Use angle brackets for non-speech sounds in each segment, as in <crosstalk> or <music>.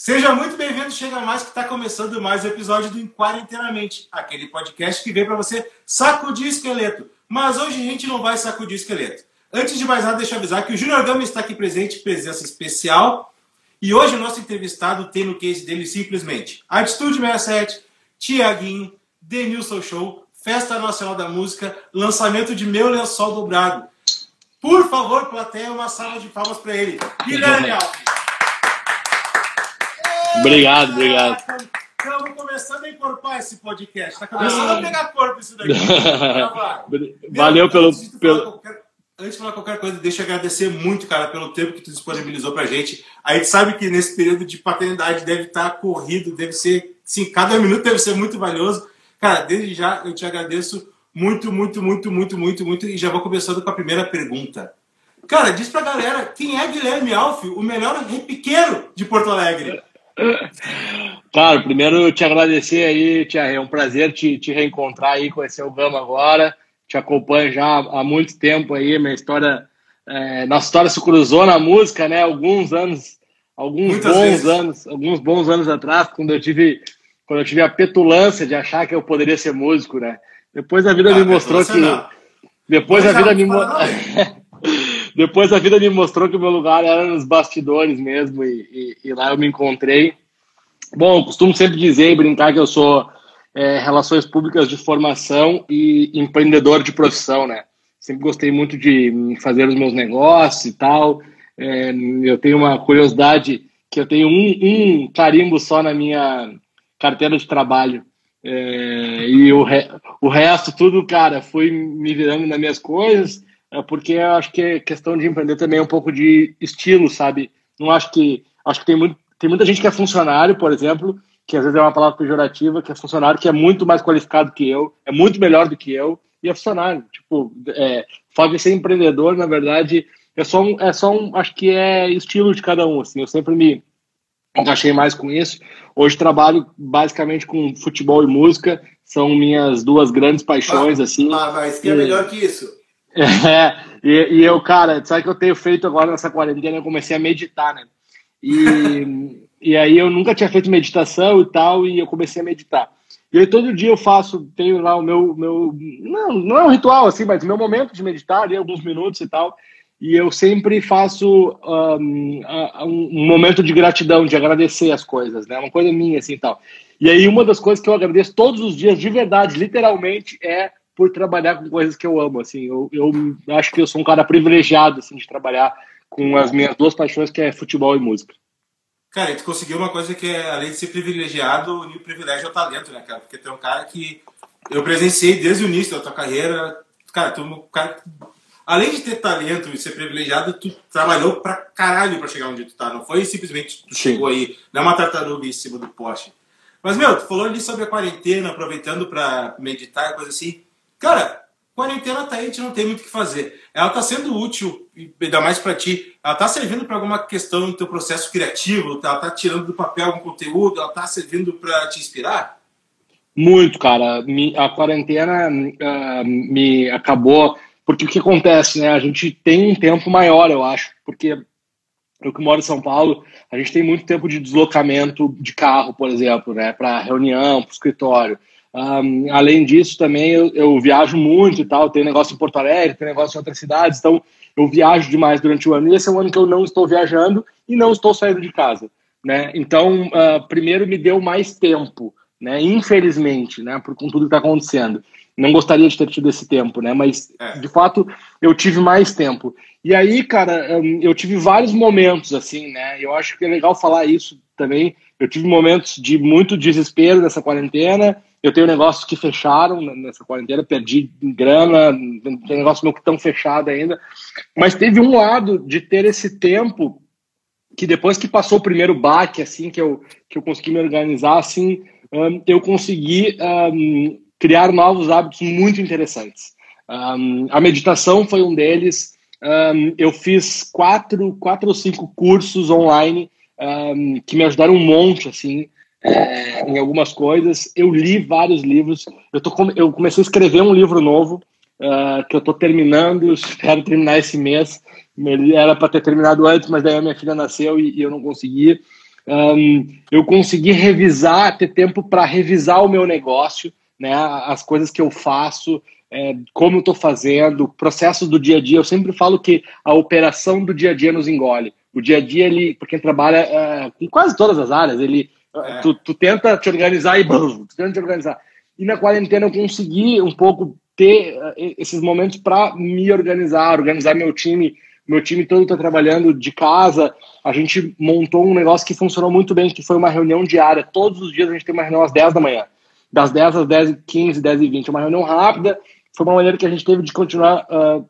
Seja muito bem-vindo, chega mais que está começando mais um episódio do Quarentenamente, aquele podcast que vem para você sacudir esqueleto. Mas hoje a gente não vai sacudir esqueleto. Antes de mais nada, deixa eu avisar que o Júnior Gama está aqui presente, presença especial. E hoje o nosso entrevistado tem no case dele simplesmente Atitude 67, Tiaguinho, Denilson Show, Festa Nacional da Música, lançamento de Meu Lençol Dobrado. Por favor, plateia, uma salva de palmas para ele. Guilherme Alves. Obrigado, obrigado. Estamos começando a encorpar esse podcast. Está começando a pegar corpo isso daqui. <laughs> Valeu pelo. Antes de, pelo... Qualquer, antes de falar qualquer coisa, deixa eu agradecer muito, cara, pelo tempo que tu disponibilizou pra gente. A gente sabe que nesse período de paternidade deve estar corrido, deve ser. Sim, cada minuto deve ser muito valioso. Cara, desde já eu te agradeço muito, muito, muito, muito, muito, muito. E já vou começando com a primeira pergunta. Cara, diz pra galera quem é Guilherme Alf, o melhor repiqueiro de Porto Alegre. <laughs> Cara, primeiro te agradecer aí, Tia, é um prazer te, te reencontrar aí, conhecer o Gama agora. Te acompanho já há muito tempo aí, minha história, é, nossa história se cruzou na música, né? Alguns anos, alguns Muitas bons vezes. anos, alguns bons anos atrás, quando eu tive, quando eu tive a petulância de achar que eu poderia ser músico, né? Depois a vida ah, me mostrou que, depois a vida me <laughs> depois a vida me mostrou que o meu lugar era nos bastidores mesmo e, e, e lá eu me encontrei. Bom, costumo sempre dizer e brincar que eu sou é, relações públicas de formação e empreendedor de profissão, né? Sempre gostei muito de fazer os meus negócios e tal. É, eu tenho uma curiosidade que eu tenho um, um carimbo só na minha carteira de trabalho. É, e o, re, o resto, tudo, cara, fui me virando nas minhas coisas é porque eu acho que é questão de empreender também é um pouco de estilo, sabe? Não acho que acho que tem muito tem muita gente que é funcionário, por exemplo, que às vezes é uma palavra pejorativa, que é funcionário que é muito mais qualificado que eu, é muito melhor do que eu e é funcionário. Tipo, é, fato de ser empreendedor, na verdade, é só um, é só um, acho que é estilo de cada um. Assim, eu sempre me encaixei mais com isso. Hoje trabalho basicamente com futebol e música, são minhas duas grandes paixões, ah, assim. Ah, mas que é melhor que isso. <laughs> É, e, e, eu, cara, sabe o que eu tenho feito agora nessa quarentena? Eu comecei a meditar, né? E, <laughs> e aí eu nunca tinha feito meditação e tal, e eu comecei a meditar. E aí todo dia eu faço, tenho lá o meu, meu não, não é um ritual assim, mas o meu momento de meditar, ali alguns minutos e tal. E eu sempre faço um, um, momento de gratidão, de agradecer as coisas, né? Uma coisa minha assim e tal. E aí uma das coisas que eu agradeço todos os dias, de verdade, literalmente, é por trabalhar com coisas que eu amo, assim. Eu, eu acho que eu sou um cara privilegiado, assim, de trabalhar com as minhas duas paixões, que é futebol e música. Cara, tu conseguiu uma coisa que, é, além de ser privilegiado, o privilégio é o talento, né, cara? Porque tu é um cara que eu presenciei desde o início da tua carreira. Cara, tu é um cara além de ter talento e ser privilegiado, tu trabalhou pra caralho pra chegar onde tu tá. Não foi simplesmente tu Sim. chegou aí, não é uma tartaruga em cima do poste. Mas, meu, tu falou ali sobre a quarentena, aproveitando pra meditar e coisa assim. Cara, quarentena tá aí, a gente não tem muito o que fazer. Ela tá sendo útil, ainda mais para ti. Ela tá servindo para alguma questão no teu processo criativo? Ela tá tirando do papel algum conteúdo? Ela tá servindo para te inspirar? Muito, cara. A quarentena uh, me acabou. Porque o que acontece, né? A gente tem um tempo maior, eu acho. Porque eu que moro em São Paulo, a gente tem muito tempo de deslocamento de carro, por exemplo, né? Para reunião, para escritório. Um, além disso, também eu, eu, viajo muito e tal. Tem negócio em Porto Alegre, tem negócio em outras cidades. Então, eu viajo demais durante o ano. E esse é um ano que eu não estou viajando e não estou saindo de casa. Né? Então, uh, primeiro me deu mais tempo, né? infelizmente, né? por com tudo que está acontecendo. Não gostaria de ter tido esse tempo, né? mas é. de fato eu tive mais tempo. E aí, cara, eu tive vários momentos assim, né? Eu acho que é legal falar isso também. Eu tive momentos de muito desespero nessa quarentena, eu tenho negócios que fecharam nessa quarentena, perdi grana, tem negócio meu que estão fechado ainda. Mas teve um lado de ter esse tempo que depois que passou o primeiro baque, assim, que eu, que eu consegui me organizar, assim, um, eu consegui um, criar novos hábitos muito interessantes. Um, a meditação foi um deles. eu fiz quatro, quatro ou cinco cursos online que me ajudaram um monte, assim, é, em algumas coisas. Eu li vários livros. Eu, tô, eu comecei a escrever um livro novo uh, que eu estou terminando. Espero terminar esse mês. Ele era para ter terminado antes, mas daí a minha filha nasceu e, e eu não consegui. um, eu consegui revisar, ter tempo para revisar o meu negócio, né, as coisas que eu faço, é, como eu estou fazendo, processos do dia a dia. Eu sempre falo que a operação do dia a dia nos engole. O dia a dia, ele, para quem trabalha é, em quase todas as áreas, ele, é. tu, tu, tenta te organizar e bum, tu tenta te organizar. E na quarentena eu consegui um pouco ter uh, esses momentos para me organizar, organizar meu time. Meu time todo está trabalhando de casa. A gente montou um negócio que funcionou muito bem, que foi uma reunião diária. Todos os dias a gente tem uma reunião às 10 da manhã. Das 10 às 10 e 15, 10 e 20. Uma reunião rápida. Foi uma maneira que a gente teve de continuar uh,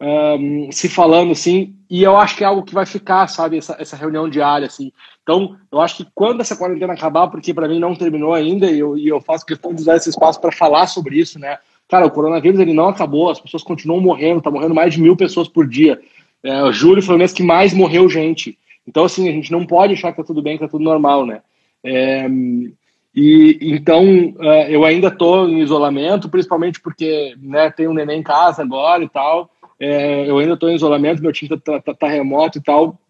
uh, se falando, assim. E eu acho que é algo que vai ficar, sabe? Essa, essa reunião diária, assim. Então, eu acho que quando essa quarentena acabar, porque para mim não terminou ainda, e eu, e eu faço questão de usar esse espaço para falar sobre isso, né? Cara, o coronavírus ele não acabou, as pessoas continuam morrendo, tá morrendo mais de mil pessoas por dia. É, julho foi o mês que mais morreu gente. Então, assim, a gente não pode achar que tá tudo bem, que tá tudo normal, né? É, e então é, eu ainda estou em isolamento, principalmente porque né, tem um neném em casa agora e tal. É, eu ainda estou em isolamento, meu time tá, tá, tá, remoto e tal.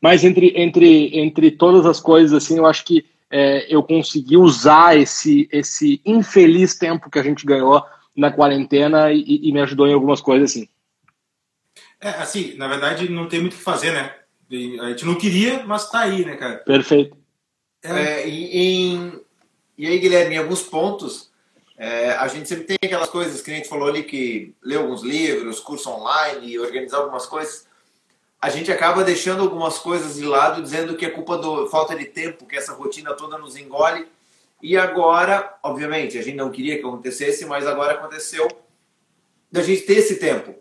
Mas entre, entre, entre todas as coisas, assim, eu acho que é, eu consegui usar esse, esse infeliz tempo que a gente ganhou na quarentena e, e me ajudou em algumas coisas, assim. É, assim, na verdade, não tem muito o que fazer, né? A gente não queria, mas tá aí, né, cara? Perfeito. É, é em, e aí, Guilherme, em alguns pontos, é, a gente sempre tem aquelas coisas que a gente falou ali, que lê alguns livros, curso online, organizar algumas coisas a gente acaba deixando algumas coisas de lado, dizendo que é culpa do falta de tempo, que essa rotina toda nos engole. E agora, obviamente, a gente não queria que acontecesse, mas agora aconteceu da gente ter esse tempo.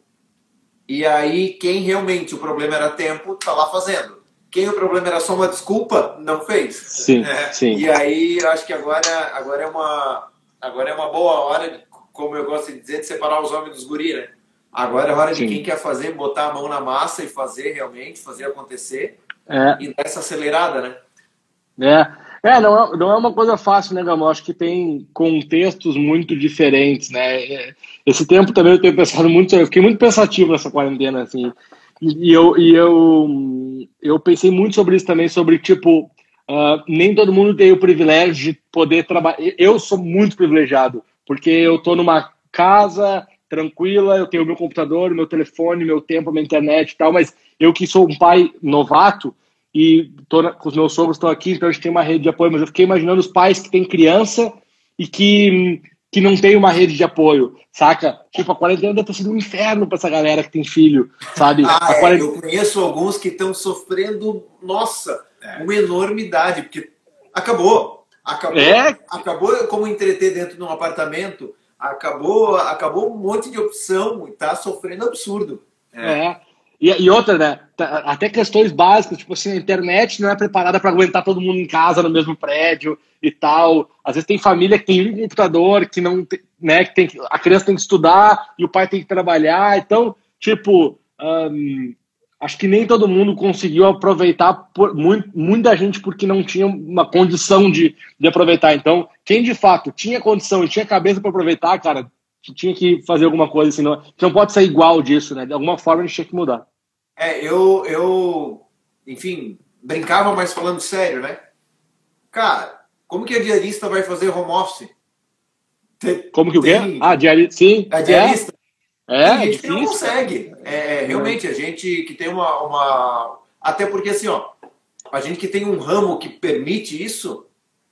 E aí, quem realmente o problema era tempo, tá lá fazendo. Quem o problema era só uma desculpa, não fez. Sim, é. sim. E aí, eu acho que agora, agora, é uma, agora é uma boa hora, como eu gosto de dizer, de separar os homens dos guri, né? Agora é hora de Sim. quem quer fazer, botar a mão na massa e fazer realmente, fazer acontecer é. e dar essa acelerada, né? É, é não, é, não é uma coisa fácil, né, Gamo? Acho que tem contextos muito diferentes, né? É, esse tempo também eu tenho pensado muito, eu fiquei muito pensativo nessa quarentena, assim. E eu, e eu, eu pensei muito sobre isso também, sobre, tipo, uh, nem todo mundo tem o privilégio de poder trabalhar. Eu sou muito privilegiado, porque eu tô numa casa tranquila, eu tenho meu computador, meu telefone, meu tempo, minha internet e tal, mas eu que sou um pai novato e tô na, os meus sogros estão aqui, então a gente tem uma rede de apoio, mas eu fiquei imaginando os pais que têm criança e que, que não tem uma rede de apoio, saca? Tipo, a quarentena deve ter sido um inferno para essa galera que tem filho, sabe? Ah, é, quarentena... Eu conheço alguns que estão sofrendo, nossa, é. uma enormidade, porque acabou. Acabou, é. acabou como entreter dentro de um apartamento acabou, acabou um monte de opção e tá sofrendo absurdo. É. é. E, e, outra, né? Tá, até questões básicas, tipo assim, a internet não é preparada para aguentar todo mundo em casa no mesmo prédio e tal. Às vezes tem família que tem um computador, que não né, que tem, a criança tem que estudar e o pai tem que trabalhar. Então, tipo, acho que nem todo mundo conseguiu aproveitar, por, muito, muita gente porque não tinha uma condição de, de aproveitar. Então, quem de fato tinha condição e tinha cabeça para aproveitar, cara, tinha que fazer alguma coisa, senão não, não pode ser igual disso, né? De alguma forma a gente tinha que mudar. É, eu, eu, enfim, brincava, mas falando sério, né? Cara, como que a diarista vai fazer home office? Tem, como que o quê? Ah, diarista, sim. A diarista. É. É, tem gente que não consegue. É, é, realmente, a gente que tem uma, uma. Até porque, assim, ó, a gente que tem um ramo que permite isso,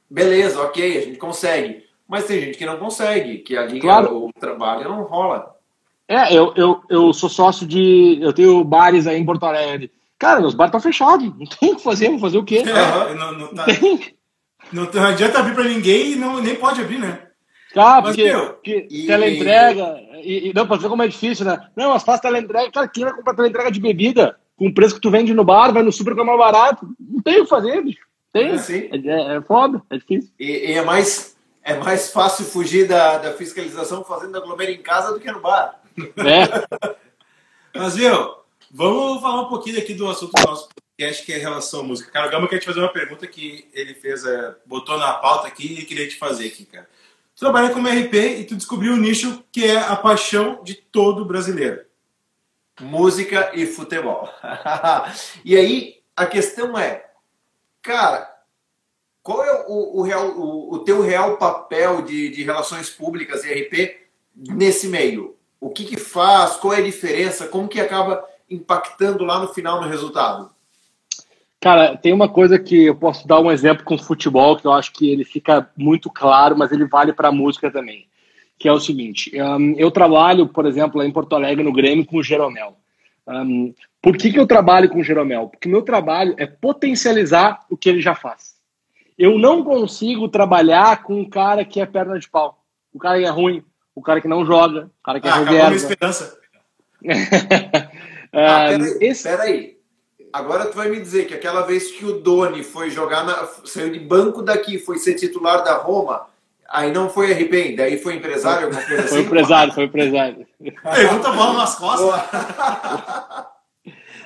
beleza, ok, a gente consegue. Mas tem gente que não consegue, que ali claro. o trabalho não rola. É, eu, eu, eu sou sócio de. Eu tenho bares aí em Porto Alegre. Cara, meus bares estão fechados. Não tem o que fazer, vou fazer o quê? É, não, não, tá, não, não adianta abrir para ninguém e não, nem pode abrir, né? Ah, porque, meu, porque e, teleentrega. E, e, não, pra ver como é difícil, né? Não, mas faz teleentrega. Cara, quem vai comprar teleentrega de bebida com o preço que tu vende no bar, vai no super que é mais barato? Não tem o que fazer, bicho. Tem. É, é, é, foda, é difícil. E, e, é, mais, é mais fácil fugir da, da fiscalização fazendo aglomero em casa do que no bar. É. <laughs> mas, viu, vamos falar um pouquinho aqui do assunto do nosso podcast, que é relação à música. Cara, o Gama quer te fazer uma pergunta que ele fez, é, botou na pauta aqui e queria te fazer aqui, cara trabalha como RP e tu descobriu um nicho que é a paixão de todo brasileiro. Música e futebol. <laughs> e aí, a questão é, Cara, qual é o, o, real, o, o teu real papel de, de relações públicas e RP nesse meio? O que, que faz? Qual é a diferença? Como que acaba impactando lá no final no resultado? Cara, tem uma coisa que eu posso dar um exemplo com futebol que eu acho que ele fica muito claro, mas ele vale para a música também. Que é o seguinte: um, eu trabalho, por exemplo, lá em Porto Alegre, no Grêmio, com o Jeromel. Um, por que, que eu trabalho com o Jeromel? Porque meu trabalho é potencializar o que ele já faz. Eu não consigo trabalhar com um cara que é perna de pau. O cara que é ruim, o cara que não joga, o cara que é ah, reserva. Acabou esperança. <laughs> ah, peraí, esse... peraí. Agora tu vai me dizer que aquela vez que o Doni foi jogar, na, saiu de banco daqui, foi ser titular da Roma, aí não foi RP, daí foi empresário, alguma coisa assim? Foi empresário, foi empresário. <laughs> Pergunta bola nas costas.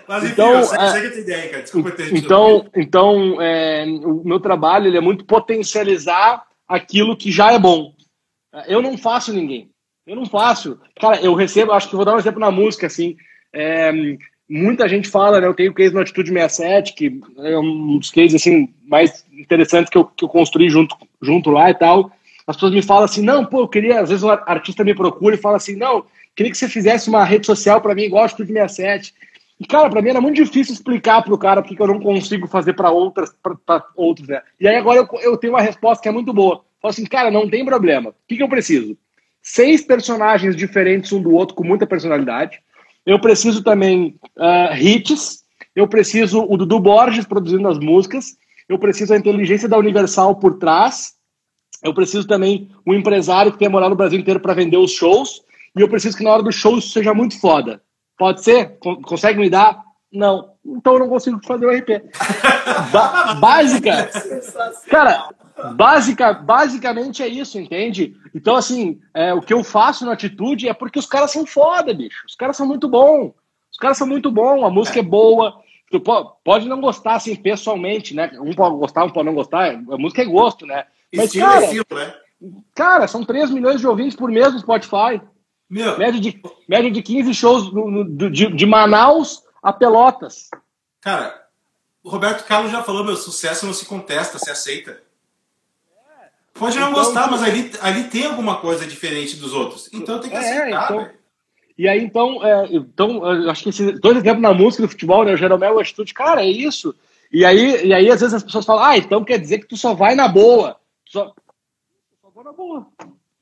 Mas enfim, então, eu sei, é, que ideia, cara. Desculpa ter Então, então é, o meu trabalho ele é muito potencializar aquilo que já é bom. Eu não faço ninguém. Eu não faço. Cara, eu recebo, acho que vou dar um exemplo na música, assim. É, muita gente fala, né? Eu tenho o case no Atitude 67, que é um dos cases assim, mais interessantes que eu, que eu construí junto, junto lá e tal. As pessoas me falam assim, não, pô, eu queria, às vezes o artista me procura e fala assim, não, queria que você fizesse uma rede social para mim igual a Atitude 67. E, cara, para mim era muito difícil explicar pro cara porque eu não consigo fazer para outras, para outros, né? E aí agora eu, eu tenho uma resposta que é muito boa. Falo assim, cara, não tem problema. O que, que eu preciso? Seis personagens diferentes um do outro com muita personalidade. Eu preciso também uh, hits. Eu preciso o Dudu Borges produzindo as músicas. Eu preciso a inteligência da Universal por trás. Eu preciso também um empresário que tenha morar no Brasil inteiro para vender os shows. E eu preciso que na hora do show isso seja muito foda. Pode ser? Consegue me dar? Não. Então eu não consigo fazer o RP. <laughs> Ba básica. Cara, básica, basicamente é isso, entende? Então, assim, é, o que eu faço na atitude é porque os caras são foda, bicho. Os caras são muito bons. Os caras são muito bons, a música é boa. Tu pode não gostar, assim, pessoalmente, né? Um pode gostar, um pode não gostar. A música é gosto, né? Mas, estilo cara, é estilo, né? Cara, são 3 milhões de ouvintes por mês no Spotify. Meu. Média, de, média de 15 shows no, no, de, de Manaus a Pelotas. Cara, o Roberto Carlos já falou, meu, sucesso não se contesta, se aceita. Pode não então, gostar, mas ali, ali tem alguma coisa diferente dos outros. Então tem que é, aceitar, então, E aí, então, é, então acho que esses dois exemplos na música do futebol, né? O Jeromel e a atitude, cara, é isso. E aí, e aí, às vezes, as pessoas falam, ah, então quer dizer que tu só vai na boa. Só, só vou na boa.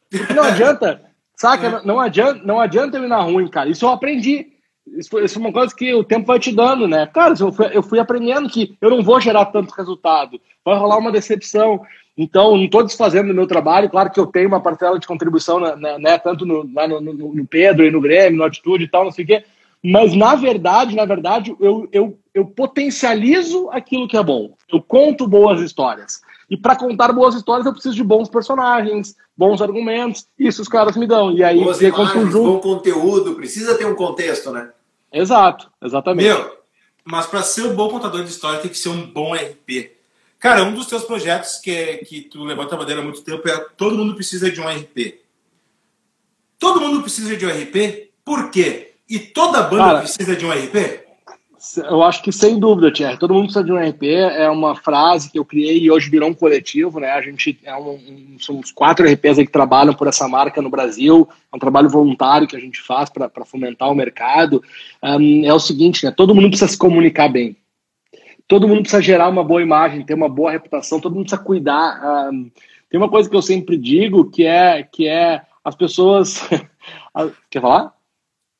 Porque não adianta. <laughs> Saca? É. Não, adianta, não adianta eu ir na ruim, cara. Isso eu aprendi. Isso foi, isso foi, uma coisa que o tempo vai te dando, né? Cara, eu fui, eu fui aprendendo que eu não vou gerar tanto resultado. Vai rolar uma decepção. Então, não estou desfazendo o meu trabalho. Claro que eu tenho uma parcela de contribuição, né, né tanto no, lá no, no, Pedro e no Grêmio, no Atitude e tal, não sei o quê. Mas, na verdade, na verdade, eu, eu, eu potencializo aquilo que é bom. Eu conto boas histórias. E para contar boas histórias, eu preciso de bons personagens, bons argumentos. Isso os caras me dão. E aí, boas imagens, bom conteúdo, precisa ter um contexto, né? Exato, exatamente. Meu, mas para ser um bom contador de história, tem que ser um bom RP. Cara, um dos teus projetos que, que tu levanta a bandeira há muito tempo é Todo Mundo Precisa de um RP. Todo mundo precisa de um RP? Por quê? E toda banda Cara, precisa de um RP? Eu acho que sem dúvida, Thierry. Todo mundo precisa de um RP. É uma frase que eu criei e hoje virou um coletivo, né? A gente é um, um são uns quatro RPs que trabalham por essa marca no Brasil. É um trabalho voluntário que a gente faz para fomentar o mercado. Um, é o seguinte, né? Todo mundo precisa se comunicar bem. Todo mundo precisa gerar uma boa imagem, ter uma boa reputação. Todo mundo precisa cuidar. Um, tem uma coisa que eu sempre digo que é que é as pessoas. <laughs> Quer falar?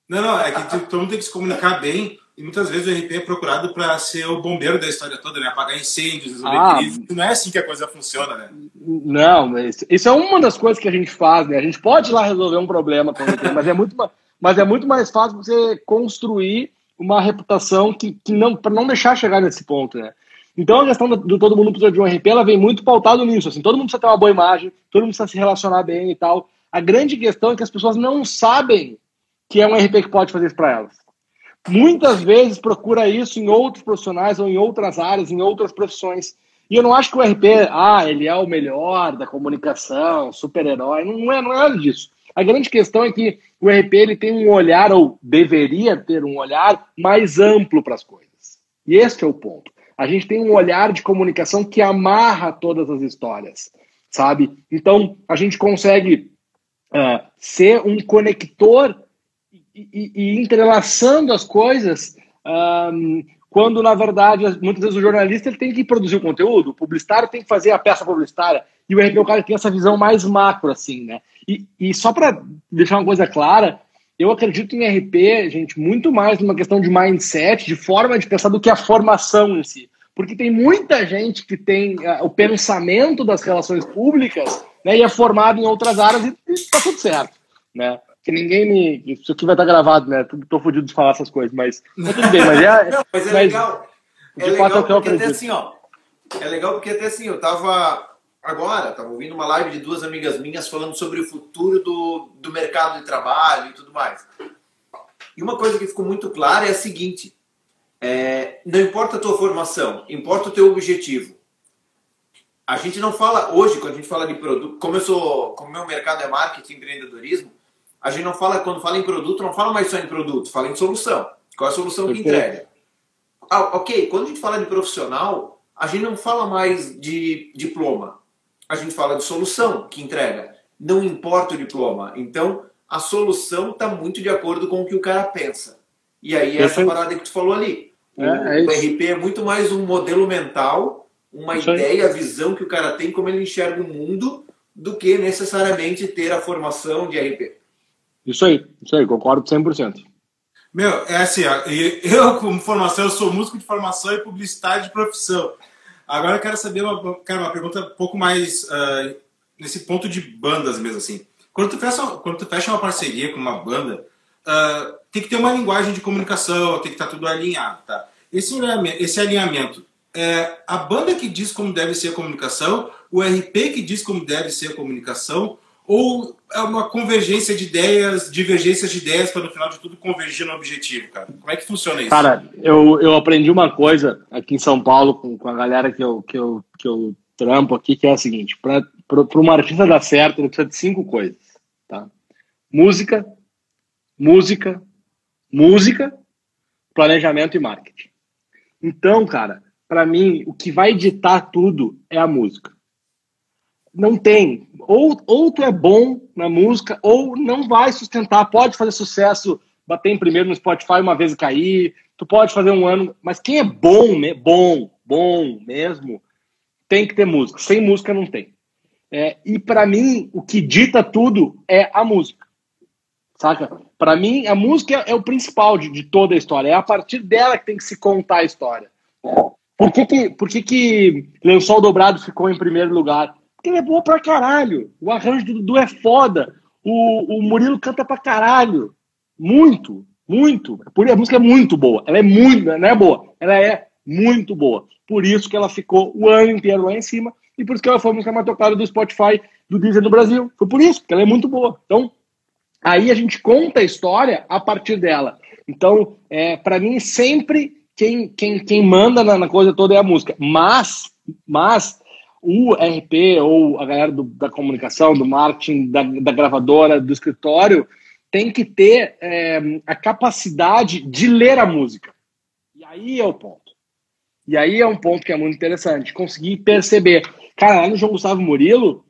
Não, não. É que todo mundo tem que se comunicar bem e muitas vezes o RP é procurado para ser o bombeiro da história toda, né? Apagar incêndios, resolver ah, crises. Não é assim que a coisa funciona, né? Não, isso é uma das coisas que a gente faz, né? A gente pode ir lá resolver um problema, mas é muito, mas é muito mais fácil você construir uma reputação que, que não para não deixar chegar nesse ponto, né? Então a questão do, do, todo mundo precisa de um RP, ela vem muito pautado nisso, assim, todo mundo precisa ter uma boa imagem, todo mundo precisa se relacionar bem e tal. A grande questão é que as pessoas não sabem que é um RP que pode fazer isso para elas muitas vezes procura isso em outros profissionais ou em outras áreas, em outras profissões. E eu não acho que o RP, ah, ele é o melhor da comunicação, super-herói, não é, não é nada disso. A grande questão é que o RP ele tem um olhar, ou deveria ter um olhar, mais amplo para as coisas. E esse é o ponto. A gente tem um olhar de comunicação que amarra todas as histórias, sabe? Então, a gente consegue uh, ser um conector e, e, e entrelaçando as coisas um, quando, na verdade, muitas vezes o jornalista ele tem que produzir o conteúdo, o publicitário tem que fazer a peça publicitária, e o RP, o cara tem essa visão mais macro, assim, né? E, e só para deixar uma coisa clara, eu acredito em RP, gente, muito mais numa questão de mindset, de forma de pensar do que a formação em si. Porque tem muita gente que tem uh, o pensamento das relações públicas né, e é formado em outras áreas e está tudo certo. Né? Que ninguém me. Isso aqui vai estar gravado, né? Tô fodido de falar essas coisas, mas, mas tudo bem. Mas é, <laughs> Não, mas é mas, legal. É legal fato, é porque até assim, ó. É legal porque até assim, eu tava agora, estava ouvindo uma live de duas amigas minhas falando sobre o futuro do, do mercado de trabalho e tudo mais. E uma coisa que ficou muito clara é a seguinte: é, não importa a tua formação, importa o teu objetivo. A gente não fala hoje, quando a gente fala de produto, como eu sou, como meu mercado é marketing empreendedorismo, a gente não fala, quando fala em produto, não fala mais só em produto, fala em solução. Qual é a solução que entrega? Ah, ok, quando a gente fala de profissional, a gente não fala mais de diploma, a gente fala de solução que entrega. Não importa o diploma. Então, a solução está muito de acordo com o que o cara pensa. E aí, essa parada que tu falou ali. É, é o, é RP é muito mais um modelo mental, uma isso ideia, aí. a visão que o cara tem, como ele enxerga o mundo, do que necessariamente ter a formação de RP. Isso aí, isso aí, concordo 100%. Meu, é assim, <laughs> eu como formação, eu sou músico de formação e publicitário de profissão. Agora eu quero saber uma, cara, uma pergunta um pouco mais uh, nesse ponto de bandas mesmo, assim. Quando tu fecha, quando tu fecha uma parceria com uma banda, uh, tem que ter uma linguagem de comunicação, tem que estar tá tudo alinhado, tá? Esse alinhamento, esse alinhamento é a banda que diz como deve ser a comunicação, o RP que diz como deve ser a comunicação, ou é uma convergência de ideias, divergências de ideias para no final de tudo convergir no objetivo, cara? Como é que funciona isso? Cara, eu, eu aprendi uma coisa aqui em São Paulo com, com a galera que eu, que, eu, que eu trampo aqui, que é a seguinte: para uma artista dar certo, ele precisa de cinco coisas, tá? Música, música, música, planejamento e marketing. Então, cara, para mim, o que vai ditar tudo é a música não tem. Ou, ou tu é bom na música, ou não vai sustentar. Pode fazer sucesso, bater em primeiro no Spotify uma vez e cair. Tu pode fazer um ano. Mas quem é bom, bom, bom mesmo, tem que ter música. Sem música não tem. É, e para mim, o que dita tudo é a música. Saca? Para mim, a música é o principal de, de, toda a história. É a partir dela que tem que se contar a história. Por que, que, por que, que Lençol Dobrado ficou em primeiro lugar? Porque é bom pra caralho. O arranjo do Dudu é foda. O, o Murilo canta pra caralho. Muito, muito. Por, a música é muito boa. Ela é muito, não é boa. Ela é muito boa. Por isso que ela ficou o ano inteiro lá em cima. E por isso que ela foi a música mais tocada do Spotify, do Deezer do Brasil. Foi por isso, porque ela é muito boa. Então, aí a gente conta a história a partir dela. Então, é, para mim, sempre quem, quem, quem manda na, na, coisa toda é a música. Mas, mas o RP ou a galera do, da comunicação, do marketing, da, da, gravadora, do escritório, tem que ter é, a capacidade de ler a música. E aí é o ponto. E aí é um ponto que é muito interessante, conseguir perceber. Cara, lá no João Gustavo Murilo,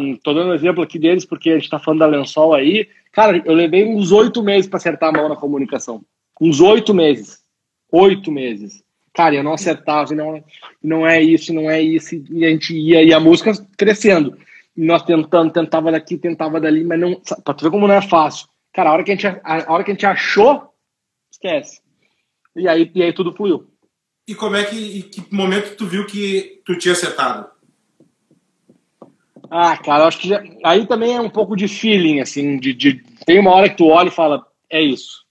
um, tô dando um exemplo aqui deles porque a gente tá falando da lençol aí. Cara, eu levei uns oito meses para acertar a mão na comunicação. Uns oito meses. Oito meses cara, eu não acertava, e não, não é isso, não é isso, e a gente ia, e a música crescendo. E nós tentando, tentava daqui, tentava dali, mas não, pra tu ver como não é fácil. Cara, a hora que a gente, a hora que a gente achou, esquece. E aí, e aí tudo fluiu. E como é que, em que momento tu viu que tu tinha acertado? Ah, cara, acho que já, aí também é um pouco de feeling, assim, de, de, tem uma hora que tu olha e fala, é isso.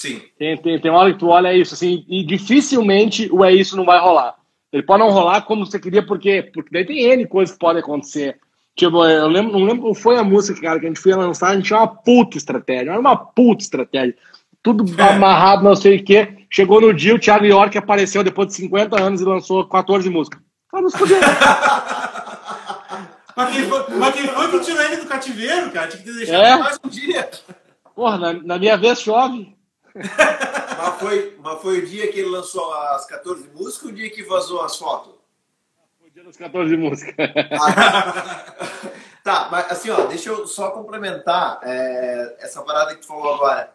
Sim. Tem, tem, tem uma hora que tu olha é isso, assim, e dificilmente o é isso não vai rolar. Ele pode não rolar como você queria, porque, porque daí tem N coisas que podem acontecer. Tipo, eu lembro, não lembro qual foi a música, cara, que a gente foi lançar, a gente tinha uma puta estratégia, era uma puta estratégia. Tudo é. amarrado, não sei o quê. Chegou no dia, o Thiago York apareceu depois de 50 anos e lançou 14 músicas. Cara, nos fudeu. <laughs> mas, quem foi, mas quem foi que tirou ele do cativeiro, cara? Tinha que ter deixado é? mais um dia. Porra, na, na minha vez chove. <laughs> mas, foi, mas foi o dia que ele lançou as 14 músicas ou o dia que vazou as fotos? Foi o dia das 14 músicas. Ah, <laughs> tá, mas assim, ó, deixa eu só complementar é, essa parada que tu falou agora.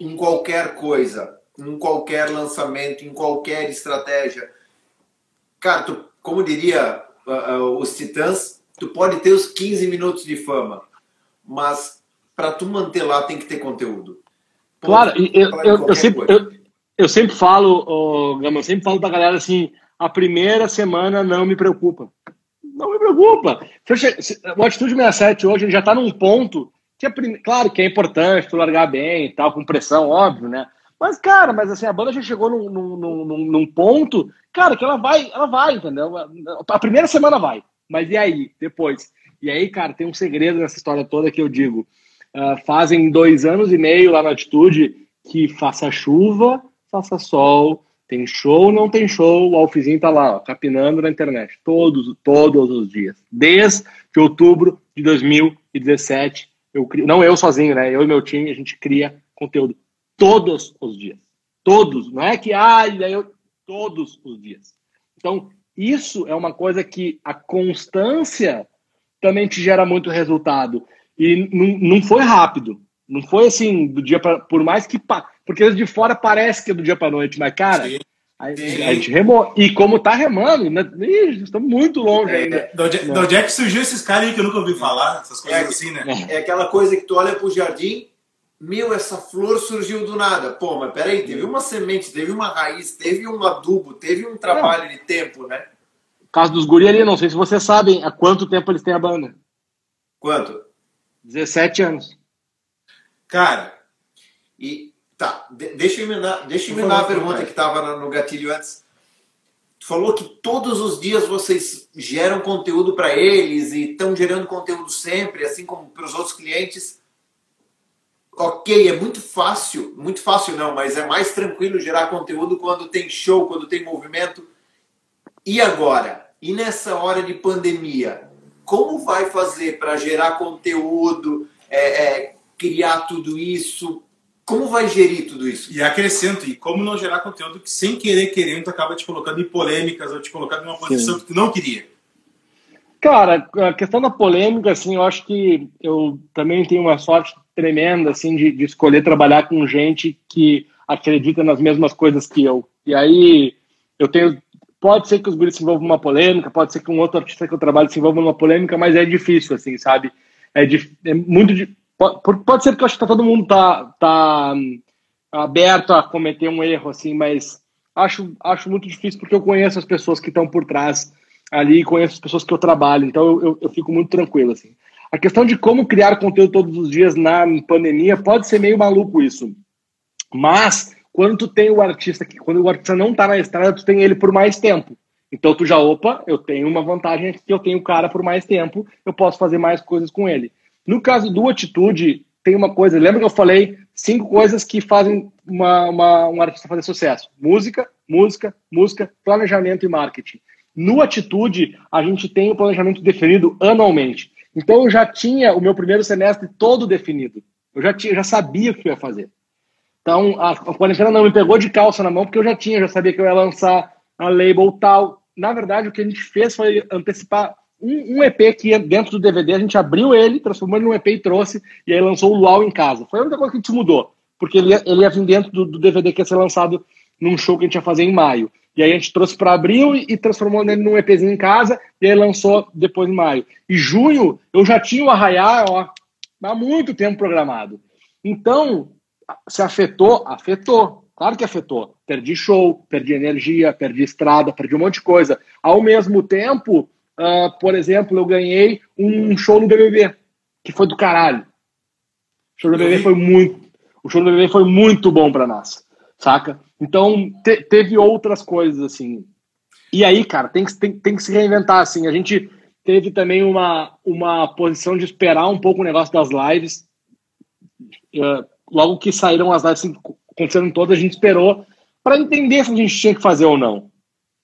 Em qualquer coisa, em qualquer lançamento, em qualquer estratégia. Cara, tu, como diria uh, uh, os Titãs, tu pode ter os 15 minutos de fama, mas para tu manter lá tem que ter conteúdo. Claro, eu, eu, eu, sempre, eu, eu, sempre falo, oh, Gama, eu sempre falo pra galera assim, a primeira semana não me preocupa. Não me preocupa. O Atitude 67 hoje já está num ponto que, é, claro, que é importante tu largar bem e tal, com pressão, óbvio, né? Mas, cara, mas assim, a banda já chegou num, num, num, num ponto, cara, que ela vai, ela vai, entendeu? A primeira semana vai, mas e aí, depois? E aí, cara, tem um segredo nessa história toda que eu digo. Uh, fazem dois anos e meio lá na Atitude que faça chuva, faça sol, tem show, não tem show, o Alfizinho tá lá, ó, capinando na internet, todos, todos os dias. Desde outubro de 2017, eu crio, não eu sozinho, né? Eu e meu time, a gente cria conteúdo todos os dias. Todos, não é que, ah, daí eu, todos os dias. Então, isso é uma coisa que a constância também te gera muito resultado. E não, não foi rápido. Não foi assim, do dia para. Por mais que. Porque de fora parece que é do dia para noite, mas, cara. Sim. A, a gente remou. E como tá remando, né? Ih, estamos muito longe é, ainda. De onde, de onde é que surgiu esses caras aí que eu nunca ouvi falar? Essas coisas é, assim, né? É aquela coisa que tu olha pro jardim, meu, essa flor surgiu do nada. Pô, mas peraí, teve uma semente, teve uma raiz, teve um adubo, teve um trabalho de tempo, né? caso dos guri ali, não sei se vocês sabem há quanto tempo eles têm a banda. Quanto? 17 anos. Cara, e tá, deixa eu emendar, deixa eu emendar a pergunta que estava no gatilho antes. Tu falou que todos os dias vocês geram conteúdo para eles e estão gerando conteúdo sempre, assim como para os outros clientes. Ok, é muito fácil, muito fácil não, mas é mais tranquilo gerar conteúdo quando tem show, quando tem movimento. E agora? E nessa hora de pandemia? Como vai fazer para gerar conteúdo, é, é, criar tudo isso? Como vai gerir tudo isso? E acrescento, e como não gerar conteúdo que sem querer querendo acaba te colocando em polêmicas ou te colocando em uma posição Sim. que tu não queria? Cara, a questão da polêmica, assim, eu acho que eu também tenho uma sorte tremenda, assim, de, de escolher trabalhar com gente que acredita nas mesmas coisas que eu. E aí eu tenho Pode ser que os guris se envolvam numa polêmica, pode ser que um outro artista que eu trabalho se envolva numa polêmica, mas é difícil, assim, sabe? É, é muito. Pode, pode ser que eu acho que tá, todo mundo tá, tá hum, aberto a cometer um erro, assim, mas acho, acho muito difícil porque eu conheço as pessoas que estão por trás ali, conheço as pessoas que eu trabalho, então eu, eu, eu fico muito tranquilo, assim. A questão de como criar conteúdo todos os dias na pandemia pode ser meio maluco isso, mas quando tu tem o artista que quando o artista não tá na estrada, tu tem ele por mais tempo. Então tu já, opa, eu tenho uma vantagem que eu tenho o cara por mais tempo, eu posso fazer mais coisas com ele. No caso do Atitude, tem uma coisa, lembra que eu falei cinco coisas que fazem uma, uma, um artista fazer sucesso? Música, música, música, planejamento e marketing. No Atitude, a gente tem o planejamento definido anualmente. Então eu já tinha o meu primeiro semestre todo definido. Eu já, tinha, já sabia o que eu ia fazer. Então, a, a quarentena não me pegou de calça na mão, porque eu já tinha, já sabia que eu ia lançar a label tal. Na verdade, o que a gente fez foi antecipar um, um, EP que ia dentro do DVD, a gente abriu ele, transformou ele num EP e trouxe, e aí lançou o Luau em casa. Foi a única coisa que a gente mudou, porque ele ia, ele ia vir dentro do, do, DVD que ia ser lançado num show que a gente ia fazer em maio. E aí a gente trouxe para abril e, e transformou ele num EPzinho em casa, e aí lançou depois em maio. E junho, eu já tinha o Arraiar, ó, há muito tempo programado. Então, se afetou, afetou. Claro que afetou. Perdi show, perdi energia, perdi estrada, perdi um monte de coisa. Ao mesmo tempo, uh, por exemplo, eu ganhei um show no BBB, que foi do caralho. O show do BBB foi muito, o show do BBB foi muito bom para nós, saca? Então te, teve outras coisas assim. E aí, cara, tem que, tem, tem que se reinventar assim. A gente teve também uma, uma posição de esperar um pouco o negócio das lives. Uh, logo que saíram as lives assim, aconteceram todas, a gente esperou para entender se a gente tinha que fazer ou não.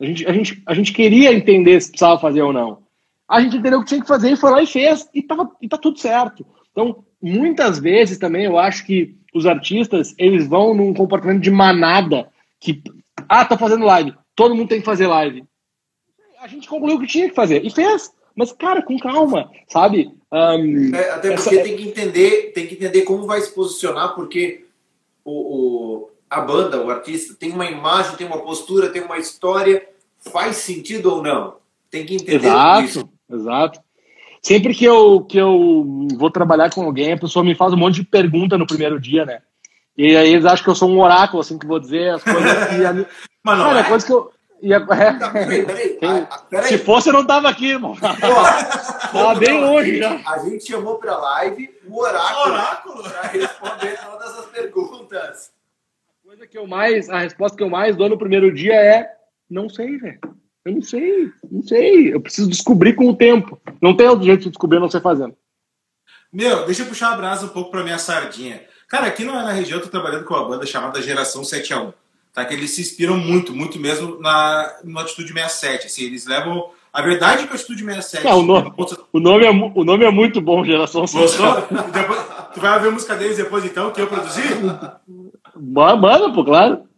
A gente, a, gente, a gente queria entender se precisava fazer ou não. A gente entendeu o que tinha que fazer e foi lá e fez, e, tava, e tá tudo certo. Então, muitas vezes também eu acho que os artistas, eles vão num comportamento de manada, que, ah, tá fazendo live, todo mundo tem que fazer live. A gente concluiu que tinha que fazer, e fez. Mas, cara, com calma, sabe? Um, é, até porque essa... tem que entender, tem que entender como vai se posicionar, porque o, o, a banda, o artista, tem uma imagem, tem uma postura, tem uma história, faz sentido ou não? Tem que entender exato, isso. Exato. Sempre que eu, que eu vou trabalhar com alguém, a pessoa me faz um monte de pergunta no primeiro dia, né? E aí eles acham que eu sou um oráculo, assim, que vou dizer as coisas que... <laughs> Mas não Cara, é. coisa que eu... E é, peraí, peraí, peraí. Se fosse, eu não tava aqui, irmão. <laughs> tava bem longe já. A gente chamou pra live o oráculo, oráculo. pra responder todas as perguntas. A coisa que eu mais, a resposta que eu mais dou no primeiro dia é não sei, velho. Eu não sei, não sei. Eu preciso descobrir com o tempo. Não tem outro jeito de descobrir, não sei fazendo. Meu, deixa eu puxar a brasa um pouco pra minha sardinha. Cara, aqui na região eu tô trabalhando com uma banda chamada Geração 7 a 1 tá? Que eles se inspiram muito, muito mesmo na, na Atitude 67. Assim, eles levam. A verdade é que a Atitude 67. Não, o, nome, o, nome é, o nome é muito bom, Geração Gostou? depois, tu vai ver a música deles depois, então, que eu produzi? Manda, pô, claro.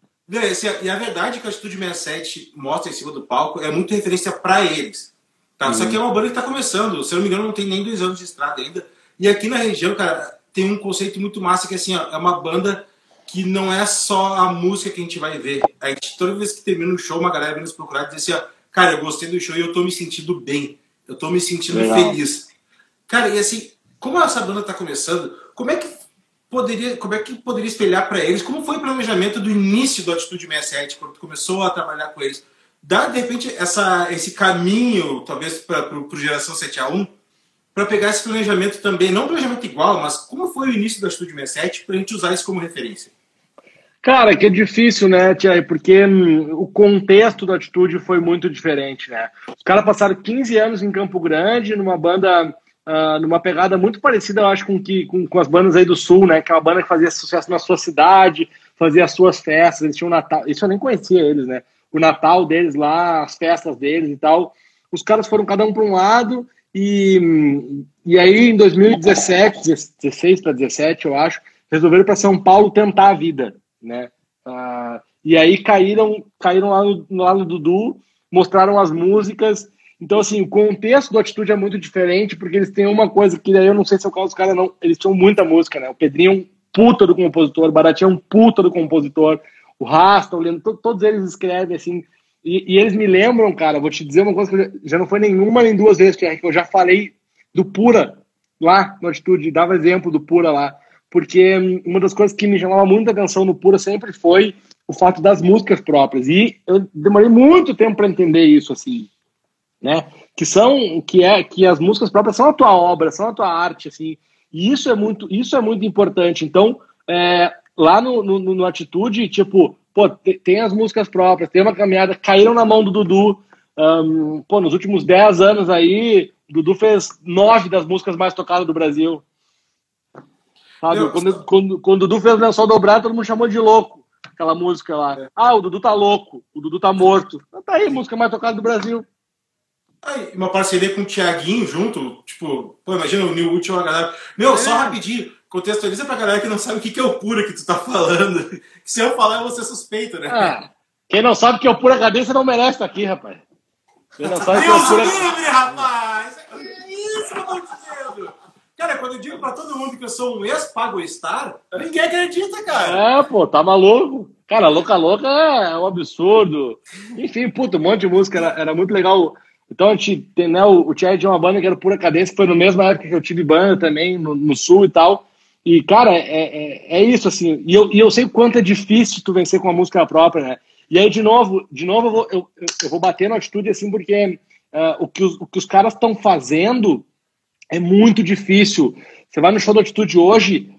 E a verdade é que a Atitude 67 mostra em cima do palco é muito referência para eles. Tá? Uhum. Só que é uma banda que está começando. Se eu não me engano, não tem nem dois anos de estrada ainda. E aqui na região, cara, tem um conceito muito massa que assim, ó, é uma banda que não é só a música que a gente vai ver. A gente, toda vez que termina o show, uma galera vem nos procurar e diz assim, ó, cara, eu gostei do show e eu tô me sentindo bem. Eu tô me sentindo Legal. feliz. Cara, e assim, como essa banda tá começando, como é que poderia, como é que poderia espelhar para eles? Como foi o planejamento do início do Atitude 67, quando tu começou a trabalhar com eles? Dá, de repente, essa, esse caminho, talvez, para o Geração 7 a 1 para pegar esse planejamento também, não um planejamento igual, mas como foi o início da Atitude 67, para a gente usar isso como referência? Cara, que é difícil, né, Tia? Porque hum, o contexto da atitude foi muito diferente, né? Os caras passaram 15 anos em Campo Grande, numa banda, uh, numa pegada muito parecida, eu acho, com, que, com, com, as bandas aí do Sul, né? Que é uma banda que fazia sucesso na sua cidade, fazia as suas festas, eles tinham Natal. Isso eu nem conhecia eles, né? O Natal deles lá, as festas deles e tal. Os caras foram cada um para um lado, e, hum, e aí em 2017, 16 para 17, eu acho, resolveram para São Paulo tentar a vida né? Ah, e aí caíram, caíram lá no, lado do Dudu, mostraram as músicas. Então, assim, o contexto do Atitude é muito diferente, porque eles têm uma coisa que daí eu não sei se é o caso dos caras, não. Eles tinham muita música, né? O Pedrinho é um puta do compositor, o Baratinho é um puta do compositor, o Rasta, o Leandro, todos eles escrevem, assim. E, e, eles me lembram, cara, vou te dizer uma coisa que já, já, não foi nenhuma nem duas vezes, que eu já falei do Pura lá no Atitude, dava exemplo do Pura lá porque uma das coisas que me chamava muita atenção no Pura sempre foi o fato das músicas próprias. E eu demorei muito tempo para entender isso, assim, né? Que são, que é, que as músicas próprias são a tua obra, são a tua arte, assim. E isso é muito, isso é muito importante. Então, é, lá no, no, no, Atitude, tipo, pô, tem as músicas próprias, tem uma caminhada, caíram na mão do Dudu. Um, pô, nos últimos 10 anos aí, Dudu fez nove das músicas mais tocadas do Brasil. Sabe? Quando, quando, quando o Dudu fez o lençol dobrado, todo mundo chamou de louco. Aquela música lá. É. Ah, o Dudu tá louco, o Dudu tá morto. Tá aí, música mais tocada do Brasil. Aí, uma parceria com o Thiaguinho junto, tipo, pô, imagina o New Útil, a galera. Meu, é. só rapidinho, contextualiza pra galera que não sabe o que é o pura que tu tá falando. <laughs> Se eu falar, eu vou ser suspeito, né? Ah, quem não sabe que é o pura cadência não merece estar aqui, rapaz. Quem não sabe Deus que é o pura... livre, rapaz! É isso que eu tô dizendo! Cara, quando eu digo pra todo mundo que eu sou um ex-pago-star, ninguém acredita, cara. É, pô, tá maluco. Cara, Louca Louca é um absurdo. Enfim, puta, um monte de música, era, era muito legal. Então, a gente, né, o, o Thierry tinha uma banda que era pura cadência, foi na mesma época que eu tive banda também, no, no Sul e tal. E, cara, é, é, é, isso, assim. E eu, e eu sei o quanto é difícil tu vencer com a música própria, né? E aí, de novo, de novo eu vou, eu, eu vou bater na atitude, assim, porque uh, o, que os, o que os caras estão fazendo é muito difícil. Você vai no show da Atitude hoje,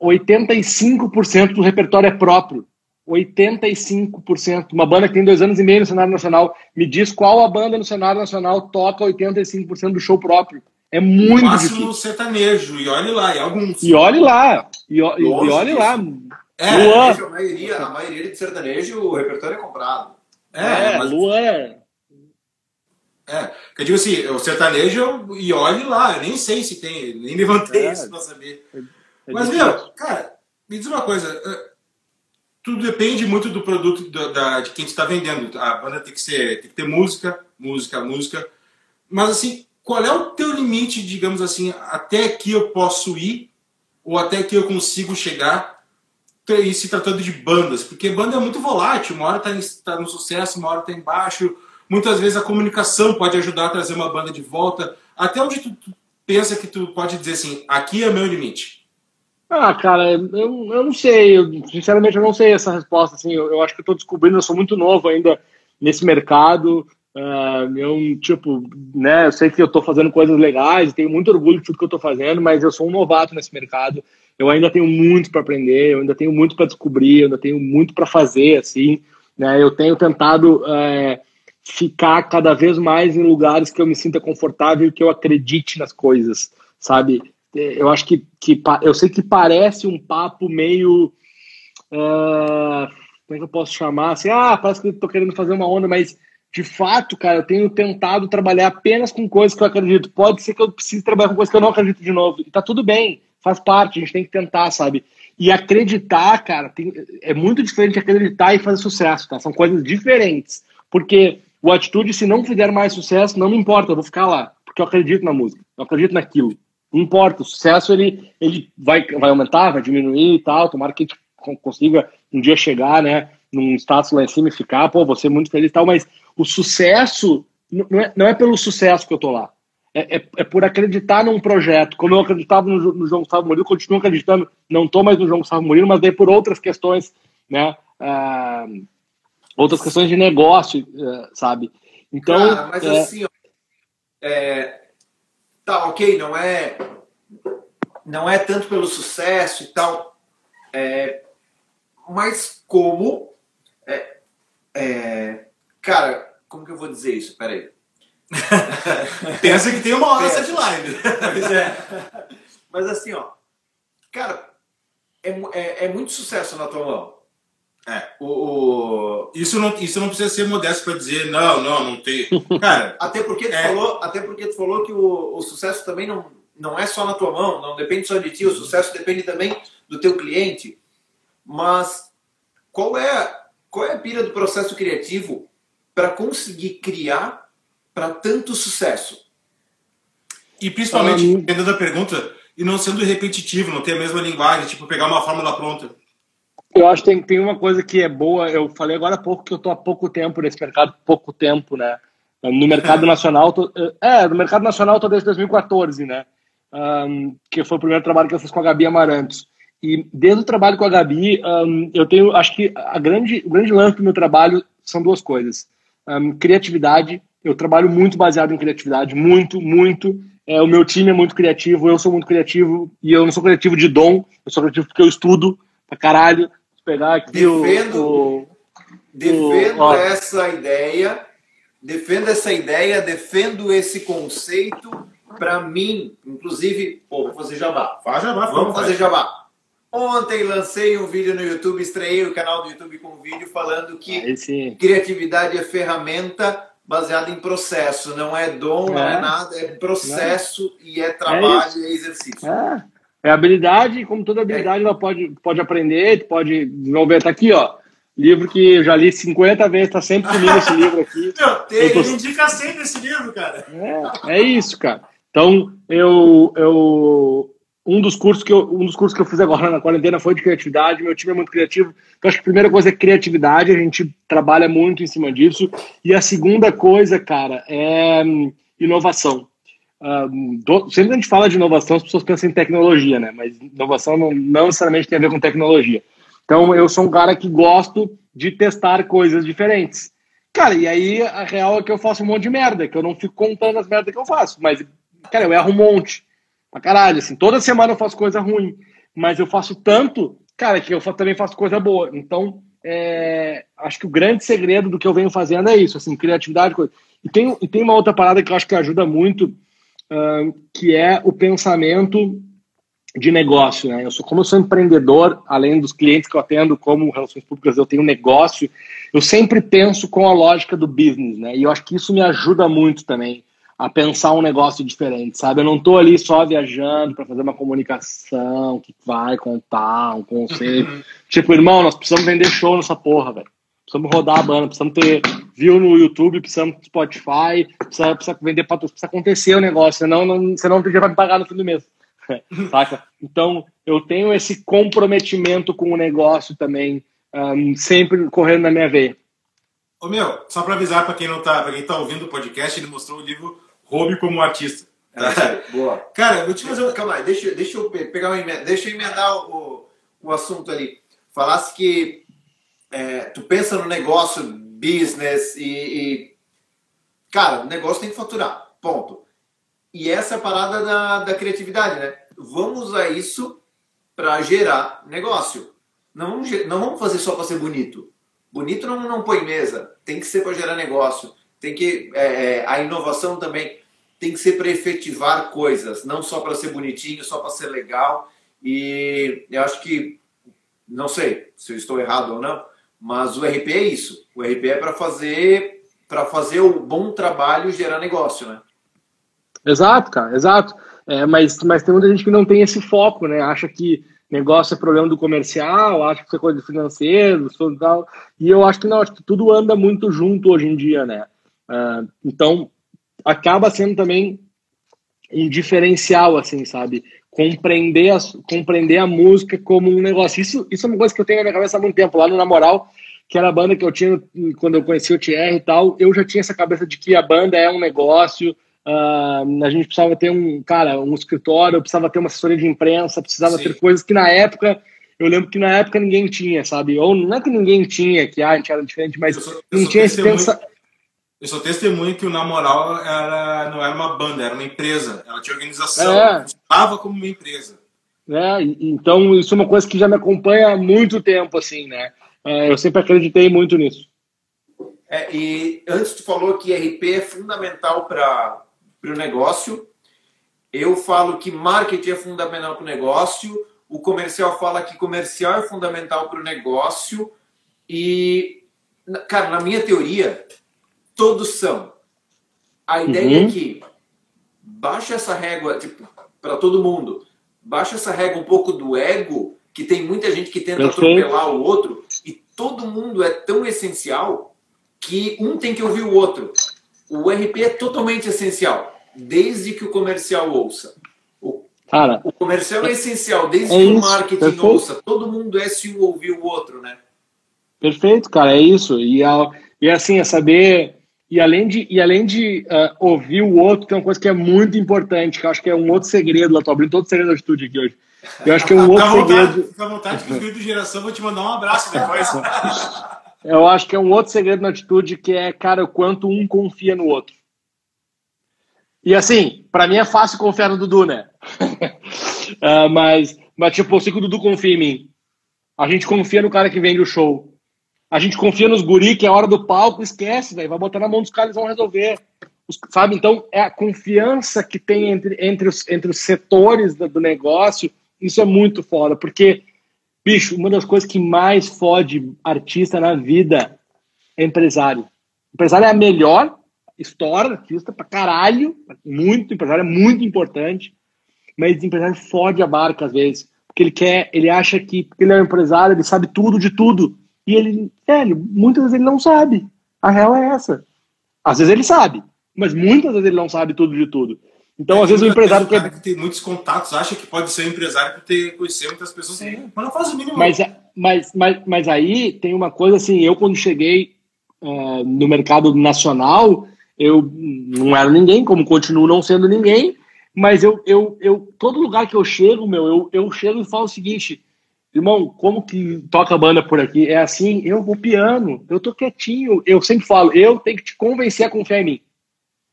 85% do repertório é próprio. 85%. Uma banda que tem dois anos e meio no cenário nacional. Me diz qual a banda no cenário nacional toca 85% do show próprio. É muito no máximo difícil. sertanejo, e olhe lá, e alguns. E olhe lá, e, e, e olhe lá. É, Luan. a maioria, a maioria de sertanejo, o repertório é comprado. É, é mas... Luan, é, eu digo assim, o sertanejo, e olhe lá, eu nem sei se tem, nem levantei é, isso pra saber. É, é Mas, meu, cara, Me diz uma coisa, eh, tudo depende muito do produto da, da de quem está vendendo. A banda tem que ser, tem que ter música, música, música. Mas assim, qual é o teu limite, digamos assim, até aqui eu posso ir ou até aqui eu consigo chegar? E se tratando de bandas, porque banda é muito volátil, uma hora está tá no sucesso, uma hora está embaixo. Muitas vezes a comunicação pode ajudar a trazer uma banda de volta. Até onde tu, tu pensa que tu pode dizer assim, aqui é meu limite? Ah, cara, eu, eu não sei, eu, sinceramente eu não sei essa resposta, assim, eu, eu acho que eu tô descobrindo, eu sou muito novo ainda nesse mercado, uh, eu, tipo, né, eu sei que eu tô fazendo coisas legais, tenho muito orgulho de tudo que eu tô fazendo, mas eu sou um novato nesse mercado, eu ainda tenho muito para aprender, eu ainda tenho muito para descobrir, eu ainda tenho muito para fazer, assim, né, eu tenho tentado uh, ficar cada vez mais em lugares que eu me sinta confortável e que eu acredite nas coisas, sabe, eu acho que, que eu sei que parece um papo meio uh, como é que eu posso chamar? Assim ah parece que eu tô querendo fazer uma onda mas de fato cara eu tenho tentado trabalhar apenas com coisas que eu acredito. Pode ser que eu precise trabalhar com coisas que eu não acredito de novo. E tá tudo bem faz parte a gente tem que tentar sabe? E acreditar cara tem, é muito diferente acreditar e fazer sucesso tá? São coisas diferentes. Porque o atitude se não fizer mais sucesso não me importa eu vou ficar lá porque eu acredito na música eu acredito naquilo. Não importa, o sucesso ele, ele vai, vai aumentar, vai diminuir e tal, tomara que a gente consiga um dia chegar, né, num status lá em cima e ficar, pô, você muito feliz e tal, mas o sucesso não é, não é pelo sucesso que eu tô lá, é, é, é por acreditar num projeto, como eu acreditava no, no João Gustavo Murilo, continuo acreditando, não tô mais no João Gustavo Murilo, mas daí por outras questões, né, ah, outras questões de negócio, eh, sabe, então... Cara, mas é, assim, ó, é, tá, ok, não é não é tanto pelo sucesso e tal, é, mas como é, é, cara, como que eu vou dizer isso? Peraí. <laughs> Pensa que tem uma hora essa de live. Pois é. Mas assim, ó, cara, é, é, é muito sucesso na tua mão. É, o, o, isso, não, isso não precisa ser modesto para dizer, não, não, não tem. Cara, <laughs> até porque tu é. falou, até porque tu falou que o, o sucesso também não, não é só na tua mão, não depende só de ti, o sucesso depende também do teu cliente. Mas qual é, qual é a pira do processo criativo para conseguir criar para tanto sucesso? E principalmente, dependendo da pergunta, e não sendo repetitivo, não ter a mesma linguagem, tipo pegar uma fórmula pronta. Eu acho que tem, tem uma coisa que é boa. Eu falei agora há pouco que eu estou há pouco tempo nesse mercado, pouco tempo, né? No mercado nacional, tô, é, no mercado nacional estou desde 2014, né? Um, que foi o primeiro trabalho que eu fiz com a Gabi Amarantos. E desde o trabalho com a Gabi, um, eu tenho, acho que a grande, o grande lance do meu trabalho são duas coisas: um, criatividade. Eu trabalho muito baseado em criatividade, muito, muito. É, o meu time é muito criativo, eu sou muito criativo e eu não sou criativo de dom, eu sou criativo porque eu estudo pra caralho pegar aqui defendo, o, o, defendo o, essa ideia, defendo essa ideia, defendo esse conceito. Para mim, inclusive, pô, vou fazer jabá. Faz jabá, vamos fazer jabá. Ontem lancei um vídeo no YouTube, estreiei o canal do YouTube com um vídeo falando que criatividade é ferramenta baseada em processo, não é dom, é. não é nada, é processo é. e é trabalho, é, é exercício. É. É habilidade, como toda habilidade, ela pode, pode aprender, pode desenvolver. Tá aqui, ó. Livro que eu já li 50 vezes, tá sempre comigo esse <laughs> livro aqui. Meu, tem, tô... Ele indica sempre esse livro, cara. É, é isso, cara. Então, eu, eu um dos cursos que eu, um dos cursos que eu fiz agora na quarentena foi de criatividade. Meu time é muito criativo. Então, acho que a primeira coisa é criatividade. A gente trabalha muito em cima disso. E a segunda coisa, cara, é hum, inovação. Uh, do, sempre que a gente fala de inovação, as pessoas pensam em tecnologia, né? Mas inovação não, não, necessariamente tem a ver com tecnologia. Então, eu sou um cara que gosto de testar coisas diferentes. Cara, e aí a real é que eu faço um monte de merda, que eu não fico contando as merdas que eu faço. Mas, cara, eu erro um monte. Pra caralho, assim. Toda semana eu faço coisa ruim. Mas eu faço tanto, cara, que eu também faço coisa boa. Então, é, acho que o grande segredo do que eu venho fazendo é isso, assim, criatividade. Coisa. E, tem, e tem uma outra parada que eu acho que ajuda muito uh, que é o pensamento de negócio. Né? Eu sou, como eu sou empreendedor, além dos clientes que eu atendo como relações públicas, eu tenho negócio, eu sempre penso com a lógica do business, né? E eu acho que isso me ajuda muito também. a pensar um negócio diferente, sabe? Eu não tô ali só viajando para fazer uma comunicação que vai contar um conceito. Uhum. tipo, irmão, nós precisamos vender show nessa porra, velho. Precisamos rodar a banda, precisamos ter view no YouTube, precisamos do Spotify, precisa, precisa vender para precisa acontecer o negócio, senão não, senão não vai me pagar no fim do mês. <laughs> Saca? Então, eu tenho esse comprometimento com o negócio também, um, sempre correndo na minha veia. Ô meu, só para avisar para quem não tá, para quem tá ouvindo o podcast, ele mostrou o livro Roube como artista. É, boa. <laughs> Cara, vou te fazer um... Calma aí, deixa, deixa eu pegar uma emenda, deixa eu emendar o, o assunto ali. Falasse que é, tu pensa no negócio, business e, e, Cara, o negócio tem que faturar, ponto. E essa é a parada da, da criatividade, né? Vamos usar isso para gerar negócio. Não vamos, não vamos fazer só para ser bonito. Bonito não, não põe mesa, tem que ser para gerar negócio. Tem que é, é, a inovação também tem que ser para efetivar coisas, não só para ser bonitinho, só para ser legal. E eu acho que não sei se eu estou errado ou não, mas o RP é isso. O RP é para fazer para fazer o bom trabalho gerar negócio, né? Exato, cara, exato. É, mas, mas tem muita gente que não tem esse foco, né? Acha que negócio é problema do comercial, acha que isso é coisa de financeiro, tal. E eu acho que não, acho que tudo anda muito junto hoje em dia, né? Uh, então, acaba sendo também um diferencial, assim, sabe? Compreender a, compreender a música como um negócio. Isso, isso é uma coisa que eu tenho na minha cabeça há muito tempo. Lá no Na Moral, que era a banda que eu tinha quando eu conheci o TR e tal, eu já tinha essa cabeça de que a banda é um negócio, uh, a gente precisava ter um, cara, um escritório, precisava ter uma assessoria de imprensa, precisava Sim. ter coisas que na época eu lembro que na época ninguém tinha, sabe? Ou não é que ninguém tinha, que ah, a gente era diferente, mas sou, não tinha esse pensamento eu sou testemunho que o Na Moral era, não era uma banda, era uma empresa. Ela tinha organização, é. funcionava como uma empresa. É, então, isso é uma coisa que já me acompanha há muito tempo, assim, né? É, eu sempre acreditei muito nisso. É, e antes tu falou que RP é fundamental para o negócio. Eu falo que marketing é fundamental para o negócio. O comercial fala que comercial é fundamental para o negócio. E, cara, na minha teoria, todos são. A ideia é uhum. é que baixa essa régua tipo, para todo mundo, baixa essa régua um pouco do ego, que tem muita gente que tenta atropelar o outro, e todo mundo é tão essencial que um tem que ouvir o outro. O RP é totalmente essencial, desde que o comercial ouça. O, Cara, o comercial é, é essencial, desde é que isso, o marketing perfeito. ouça. Todo mundo é se um ouvir o outro, né? Perfeito, cara, é isso. E, e assim, é saber e além de, e além de uh, ouvir o outro, tem uma coisa que é muito importante, que eu acho que é um outro segredo lá. Tô abrindo todo o segredo da atitude aqui hoje. Eu acho que é um outro segredo. Fica à vontade que o de geração vou te mandar um abraço depois. <laughs> eu acho que é um outro segredo na atitude que é, cara, o quanto um confia no outro. E assim, para mim é fácil confiar no Dudu, né? uh, <laughs> mas, mas, tipo, eu sei que o Dudu confia em mim. A gente confia no cara que vende o show. A gente confia nos guri, que é a hora do palco, esquece, velho. Vai botar na mão dos caras e vão resolver. Os, sabe? Então, é a confiança que tem entre, entre, os, entre os setores do, do negócio. Isso é muito foda, porque, bicho, uma das coisas que mais fode artista na vida é empresário. Empresário é a melhor história artista pra caralho. Muito, empresário é muito importante. Mas empresário fode a barca às vezes. Porque ele quer, ele acha que, porque ele é um empresário, ele sabe tudo de tudo. E ele, velho, muitas vezes ele não sabe. A real é essa. Às vezes ele sabe, mas muitas vezes ele não sabe tudo de tudo. Então, é, às vezes o empresário quer. que tem muitos contatos acha que pode ser empresário por ter conhecer muitas pessoas, Sim. mas não faz o mínimo. Mas, mas, mas, mas aí tem uma coisa assim: eu, quando cheguei uh, no mercado nacional, eu não era ninguém, como continuo não sendo ninguém, mas eu, eu, eu todo lugar que eu chego, meu, eu, eu chego e falo o seguinte: Irmão, como que toca a banda por aqui? É assim, eu vou piano, eu tô quietinho. Eu sempre falo, eu tenho que te convencer a confiar em mim.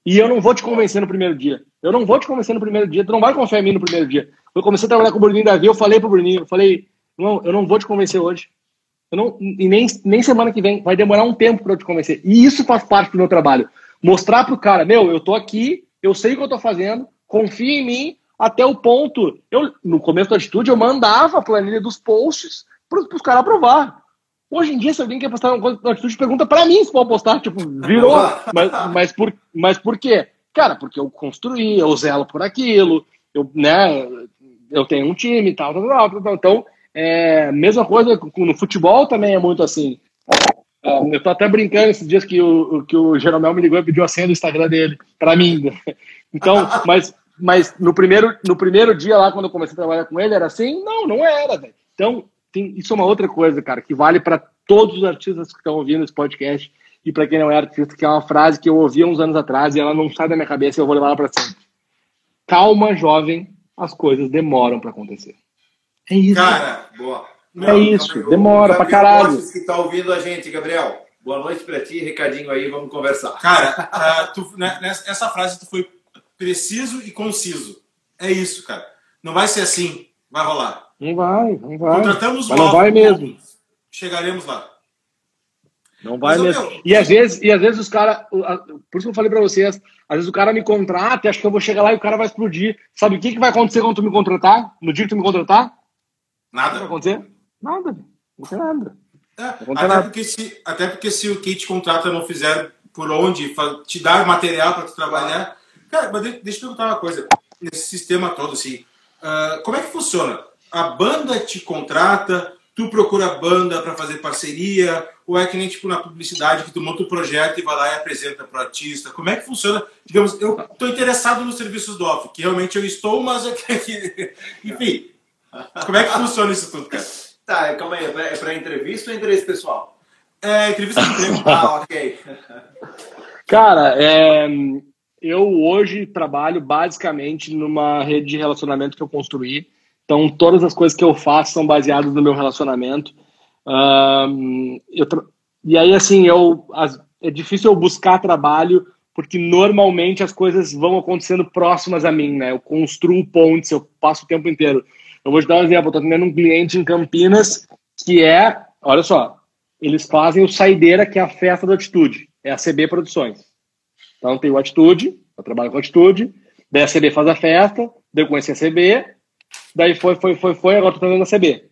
E eu não vou te convencer no primeiro dia. Eu não vou te convencer no primeiro dia, tu não vai confiar em mim no primeiro dia. Eu comecei a trabalhar com o Bruninho Davi, eu falei pro Bruninho, eu falei, não, eu não vou te convencer hoje. Eu não, e nem, nem semana que vem, vai demorar um tempo para eu te convencer. E isso faz parte do meu trabalho. Mostrar pro cara, meu, eu tô aqui, eu sei o que eu tô fazendo, confia em mim, até o ponto. Eu, no começo da atitude, eu mandava a planilha dos posts para os caras aprovar. Hoje em dia, se alguém quer postar uma coisa na atitude, pergunta para mim se pode postar. Tipo, virou. mas, mas, por, mas por quê? Cara, porque eu construí, eu zelo por aquilo, eu, né, eu tenho um time e tal, tal, tal, tal, Então, é, mesma coisa no futebol também é muito assim. É, eu tô até brincando esses dias que o, que o Jeromel me ligou e pediu a senha do Instagram dele, para mim. <laughs> Então, mas, mas no, primeiro, no primeiro dia lá, quando eu comecei a trabalhar com ele, era assim? Não, não era, velho. Então, tem, isso é uma outra coisa, cara, que vale para todos os artistas que estão ouvindo esse podcast e para quem não é artista, que é uma frase que eu ouvi uns anos atrás e ela não sai da minha cabeça e eu vou levar ela para sempre. Calma, jovem, as coisas demoram para acontecer. É isso. Cara, boa. Meu, é isso, demora para caralho. que tá ouvindo a gente, Gabriel. Boa noite para ti, recadinho aí, vamos conversar. Cara, uh, tu, né, essa frase tu foi preciso e conciso. É isso, cara. Não vai ser assim, vai rolar. Não vai, não vai. Contratamos Mas não vai mesmo. Chegaremos lá. Não vai Mas, mesmo. Meu... E às vezes, e às vezes os caras. Por isso que eu falei para vocês, às vezes o cara me contrata, acha que eu vou chegar lá e o cara vai explodir. Sabe o que, que vai acontecer quando tu me contratar? No dia que tu me contratar? Nada. Vai acontecer? Nada. Não tem nada. É, até, nada. Porque se, até porque se o que te contrata não fizer por onde, te dar material para tu trabalhar. Cara, mas deixa eu te perguntar uma coisa. Nesse sistema todo, assim, uh, como é que funciona? A banda te contrata, tu procura banda para fazer parceria, ou é que nem tipo na publicidade que tu monta o um projeto e vai lá e apresenta para o artista? Como é que funciona? Digamos, eu estou interessado nos serviços do off, que realmente eu estou, mas é que, <laughs> enfim, como é que funciona isso tudo, cara? Tá, calma aí, é para entrevista ou interesse pessoal? É, entrevista de emprego. ah, ok. Cara, é, eu hoje trabalho basicamente numa rede de relacionamento que eu construí. Então, todas as coisas que eu faço são baseadas no meu relacionamento. Um, eu e aí, assim, eu, as, é difícil eu buscar trabalho porque normalmente as coisas vão acontecendo próximas a mim, né? Eu construo pontes, eu passo o tempo inteiro. Eu vou te dar um exemplo, eu tô tendo um cliente em Campinas que é, olha só, eles fazem o Saideira, que é a festa da Atitude, é a CB Produções. Então tem o Atitude, eu trabalho com Atitude, daí a CB faz a festa, daí eu conheci a CB, daí foi, foi, foi, foi, agora tô fazendo a CB.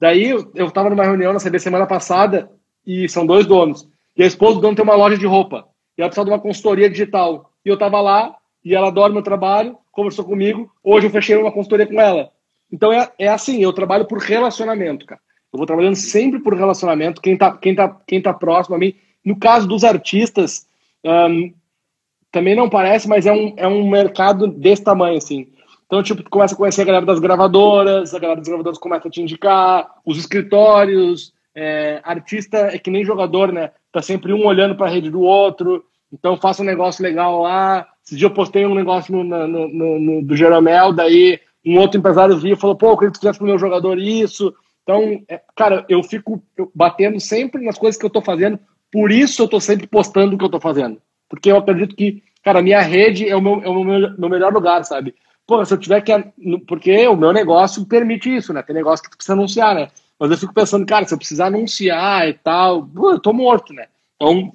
Daí eu estava numa reunião na CB semana passada e são dois donos. E a esposa do dono tem uma loja de roupa. E ela precisava de uma consultoria digital. E eu estava lá e ela adora meu trabalho, conversou comigo. Hoje eu fechei uma consultoria com ela. Então é, é assim, eu trabalho por relacionamento, cara. Eu vou trabalhando sempre por relacionamento. Quem tá, quem tá, quem tá próximo a mim. No caso dos artistas, um, também não parece, mas é um, é um mercado desse tamanho, assim. Então, tipo, tu começa a conhecer a galera das gravadoras, a galera das gravadoras começa a te indicar, os escritórios, é, artista é que nem jogador, né? Tá sempre um olhando para a rede do outro. Então, faça um negócio legal lá. Esse dia eu postei um negócio no, no, no, no do Jeromel, daí um outro empresário viu e falou: pô, eu queria que tu fizesse pro meu jogador isso. Então, é, cara, eu fico batendo sempre nas coisas que eu tô fazendo, por isso eu tô sempre postando o que eu tô fazendo. Porque eu acredito que, cara, minha rede é o meu, é o meu, melhor lugar, sabe? Pô, se eu tiver que. Porque o meu negócio permite isso, né? Tem negócio que tu precisa anunciar, né? Mas eu fico pensando, cara, se eu precisar anunciar e tal, eu tô morto, né? Então,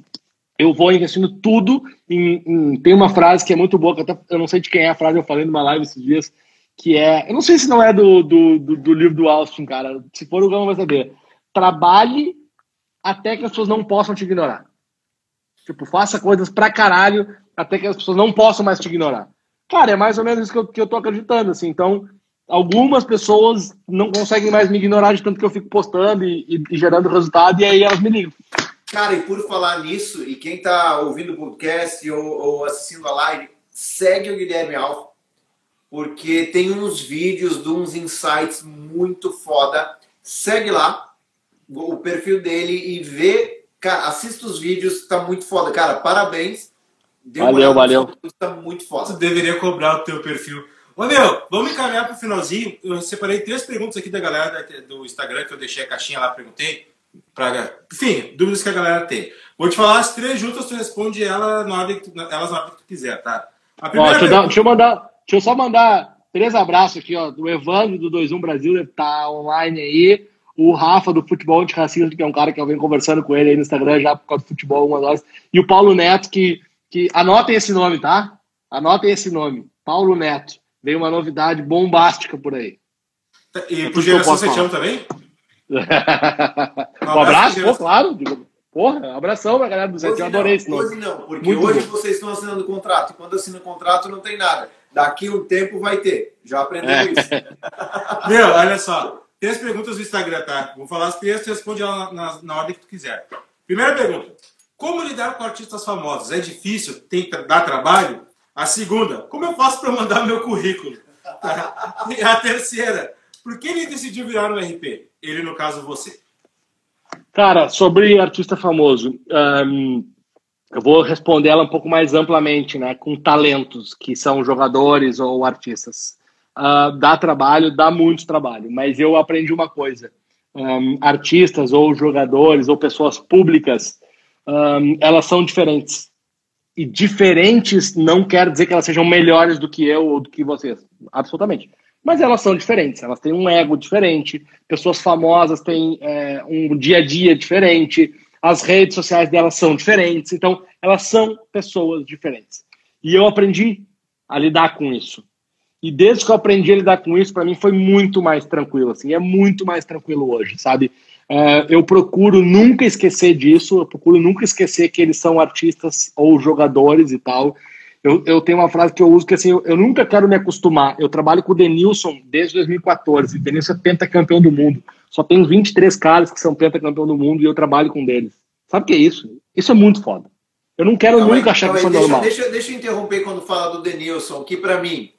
eu vou investindo tudo em, em, Tem uma frase que é muito boa, que até, eu não sei de quem é a frase, eu falei numa live esses dias, que é. Eu não sei se não é do, do, do, do livro do Austin, cara. Se for o Gama vai saber. Trabalhe até que as pessoas não possam te ignorar. Tipo, faça coisas pra caralho até que as pessoas não possam mais te ignorar. Cara, é mais ou menos isso que eu, que eu tô acreditando, assim. Então, algumas pessoas não conseguem mais me ignorar de tanto que eu fico postando e, e, e gerando resultado, e aí elas me ligam. Cara, e por falar nisso, e quem tá ouvindo o podcast ou, ou assistindo a live, segue o Guilherme Alfa, porque tem uns vídeos de uns insights muito foda. Segue lá o perfil dele e vê, cara, assista os vídeos, tá muito foda. Cara, parabéns Deu valeu, valeu. Tá muito foda. Você deveria cobrar o teu perfil. Ô, meu, vamos encaminhar pro finalzinho. Eu separei três perguntas aqui da galera do Instagram, que eu deixei a caixinha lá, perguntei. Pra, enfim, dúvidas que a galera tem. Vou te falar as três juntas, tu responde ela na ordem que tu, elas na ordem que tu quiser, tá? A primeira ó, deixa, eu deixa, eu mandar, deixa eu só mandar três abraços aqui, ó. Do Evandro do 21 Brasil, ele tá online aí. O Rafa do Futebol Antirracismo, que é um cara que eu venho conversando com ele aí no Instagram já por causa do futebol uma horas. E o Paulo Neto, que que anotem esse nome, tá? Anotem esse nome, Paulo Neto. Veio uma novidade bombástica por aí. E é por geração chama também? <laughs> um abraço, pô, claro. Porra, abração pra galera do Zé, eu adorei esse nome. Hoje não, porque Muito hoje bom. vocês estão assinando contrato, e quando assina o contrato não tem nada. Daqui um tempo vai ter. Já aprendeu é. isso. <laughs> Meu, olha só. As perguntas do Instagram, tá? Vou falar as três, responde na, na, na ordem que tu quiser. Primeira pergunta. Como lidar com artistas famosos? É difícil? Tem que dar trabalho? A segunda, como eu faço para mandar meu currículo? E a terceira, por que ele decidiu virar um RP? Ele, no caso, você. Cara, sobre artista famoso, eu vou responder ela um pouco mais amplamente, né? Com talentos, que são jogadores ou artistas. Uh, dá trabalho, dá muito trabalho, mas eu aprendi uma coisa. Um, artistas ou jogadores ou pessoas públicas, um, elas são diferentes. E diferentes não quer dizer que elas sejam melhores do que eu ou do que vocês. Absolutamente mas elas são diferentes, elas têm um ego diferente, pessoas famosas têm é, um dia a dia diferente, as redes sociais delas são diferentes, então elas são pessoas diferentes. E eu aprendi a lidar com isso. E desde que eu aprendi a lidar com isso, para mim foi muito mais tranquilo, assim, é muito mais tranquilo hoje, sabe? É, eu procuro nunca esquecer disso, eu procuro nunca esquecer que eles são artistas ou jogadores e tal, eu, eu tenho uma frase que eu uso que assim, eu, eu nunca quero me acostumar. Eu trabalho com o Denilson desde 2014. O Denilson é pentacampeão do mundo. Só tem 23 caras que são pentacampeão do mundo e eu trabalho com deles. Sabe o que é isso? Isso é muito foda. Eu não quero nunca aí, achar que isso é normal. Deixa, deixa eu interromper quando fala do Denilson, que para mim,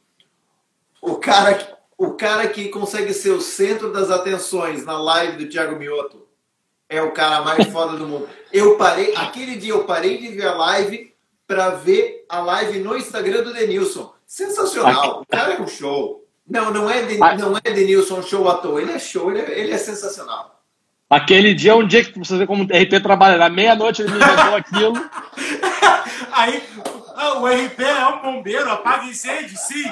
o cara, o cara que consegue ser o centro das atenções na live do Thiago Mioto é o cara mais foda do mundo. Eu parei, aquele dia eu parei de ver a live para ver a live no Instagram do Denilson. Sensacional. O cara é um show. Não, não é, de, não é Denilson show à toa. Ele é show, ele é, ele é sensacional. Aquele dia é um dia que você vê como o RP trabalha. Na meia-noite ele me inventou aquilo. <laughs> Aí, ah, o RP é um bombeiro, apaga incêndio, sim.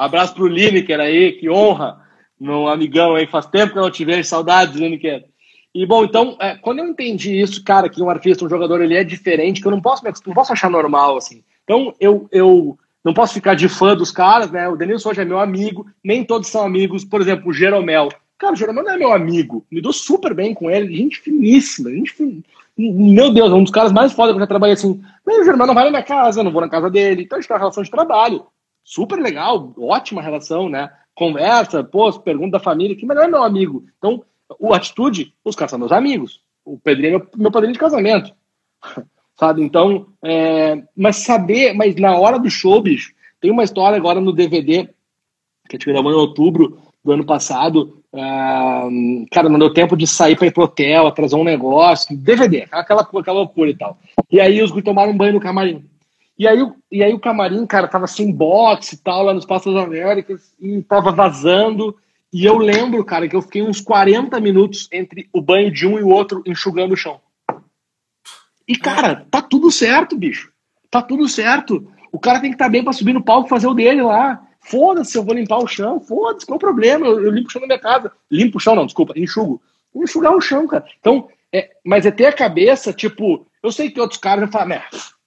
Abraço pro Lineker aí, que honra. Meu amigão aí, faz tempo que eu não te vejo, saudades, Lineker. E bom, então, é, quando eu entendi isso, cara, que um artista, um jogador, ele é diferente, que eu não posso, não posso achar normal, assim. Então, eu, eu não posso ficar de fã dos caras, né? O Denilson hoje é meu amigo, nem todos são amigos. Por exemplo, o Jeromel. Cara, o Jeromel não é meu amigo. Me dou super bem com ele, gente finíssima, gente fin... Meu Deus, é um dos caras mais foda que eu já trabalhei assim. Mas o Jeromel não vai na minha casa, não vou na casa dele. Então a gente tem uma relação de trabalho. Super legal, ótima relação, né? Conversa, pô, pergunta da família, que melhor é meu amigo. Então, o Atitude, os caras são meus amigos. O Pedrinho é meu, padrinho de casamento. <laughs> Sabe? Então, é, mas saber, mas na hora do show, bicho, tem uma história agora no DVD que a gente gravou em outubro do ano passado. Uh, cara, não deu tempo de sair para ir pro hotel, trazer um negócio, DVD, aquela, aquela loucura e tal. E aí os tomaram um banho no camarim. E aí, e aí o camarim, cara, tava sem boxe e tal, lá nos Passos das Américas, e tava vazando. E eu lembro, cara, que eu fiquei uns 40 minutos entre o banho de um e o outro enxugando o chão. E, cara, tá tudo certo, bicho. Tá tudo certo. O cara tem que estar tá bem para subir no palco fazer o dele lá. Foda-se, eu vou limpar o chão. Foda-se, qual o problema? Eu, eu, limpo o chão da minha casa. Limpo o chão, não, desculpa, enxugo. Vou enxugar o chão, cara. Então, é, mas é ter a cabeça, tipo, eu sei que outros caras vão falar, né,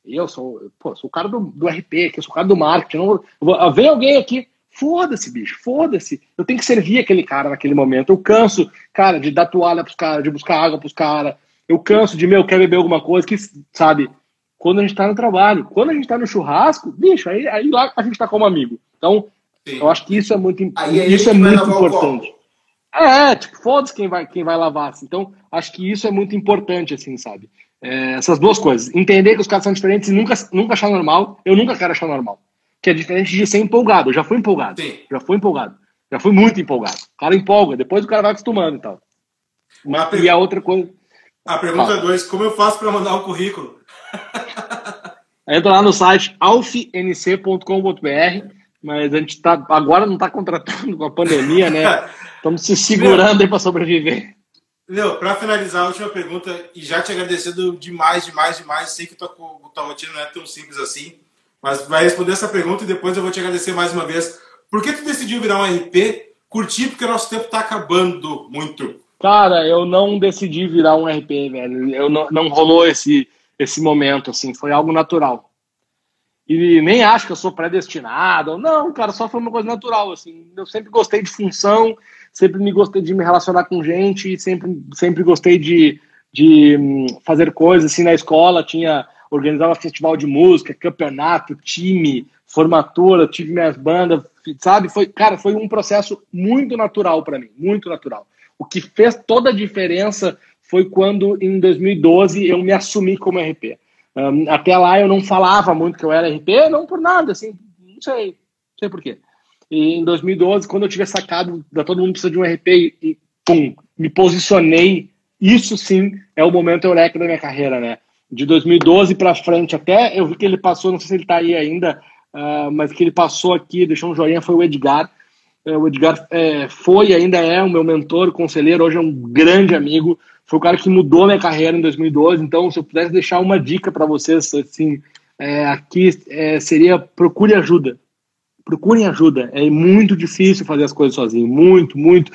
eu sou, pô, sou o cara do, do RP, que eu sou o cara do marketing. Não, vou, vem alguém aqui, Foda-se, bicho, foda-se. Eu tenho que servir aquele cara naquele momento. Eu canso, cara, de dar toalha pros caras, de buscar água pros caras. Eu canso de, meu, quer beber alguma coisa, que, sabe? Quando a gente tá no trabalho, quando a gente tá no churrasco, bicho, aí, aí lá a gente tá como amigo. Então, Sim. eu acho que isso é muito, isso é muito importante. É, tipo, foda-se quem vai, quem vai lavar. Assim. Então, acho que isso é muito importante, assim, sabe? É, essas duas coisas. Entender que os caras são diferentes e nunca, nunca achar normal. Eu nunca quero achar normal que é diferente de ser empolgado. Eu já fui empolgado. Sim. Já fui empolgado. Já fui muito empolgado. O cara empolga, depois o cara vai acostumando e tal. Mas, e a outra coisa. A pergunta 2, como eu faço para mandar um currículo? <laughs> Entra lá no site alfnc.com.br, mas a gente tá, agora não está contratando com a pandemia, né? <laughs> Estamos se segurando aí para sobreviver. Meu, para finalizar, a última pergunta, e já te agradecendo demais, demais, demais. Sei que tua, tua rotina não é tão simples assim. Mas vai responder essa pergunta e depois eu vou te agradecer mais uma vez. Por que tu decidiu virar um RP? Curtir porque o nosso tempo está acabando muito. Cara, eu não decidi virar um RP, velho. Eu não, não rolou esse, esse momento, assim. Foi algo natural. E nem acho que eu sou predestinado. Não, cara, só foi uma coisa natural, assim. Eu sempre gostei de função, sempre me gostei de me relacionar com gente, sempre, sempre gostei de de hum, fazer coisas assim na escola, tinha organizava festival de música, campeonato, time, formatura, tive minhas bandas, sabe? Foi, cara, foi um processo muito natural para mim, muito natural. O que fez toda a diferença foi quando em 2012 eu me assumi como RP. Um, até lá eu não falava muito que eu era RP, não por nada, assim, não sei, não sei por quê. Em 2012, quando eu tive sacado da todo mundo precisa de um RP e, e pum, me posicionei, isso sim é o momento eureka da minha carreira, né? De 2012 para frente, até eu vi que ele passou, não sei se ele está aí ainda, uh, mas que ele passou aqui, deixou um joinha, foi o Edgar. Uh, o Edgar é, foi e ainda é o meu mentor, conselheiro, hoje é um grande amigo. Foi o cara que mudou minha carreira em 2012. Então, se eu pudesse deixar uma dica para vocês, assim, é, aqui seria procure ajuda. Procurem ajuda. É muito difícil fazer as coisas sozinho, muito, muito.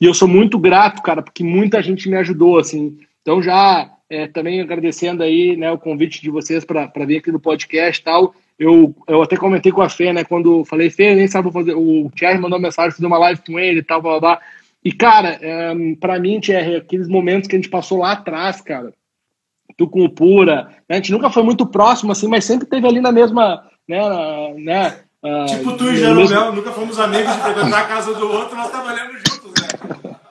E eu sou muito grato, cara, porque muita gente me ajudou, assim. Então, já é, também agradecendo aí né, o convite de vocês para vir aqui no podcast tal. Eu, eu até comentei com a Fê, né, quando falei, Fê, nem sabe fazer. O Thierry mandou mensagem, fazer uma live com ele e tal, blá, blá, blá. E, cara, é, para mim, Thierry, aqueles momentos que a gente passou lá atrás, cara, tu com o Pura, né, a gente nunca foi muito próximo, assim, mas sempre teve ali na mesma, né, né uh, Tipo tu e Jeromel, nunca fomos amigos de frequentar a casa do outro, nós trabalhamos juntos, né? <laughs>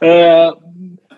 É,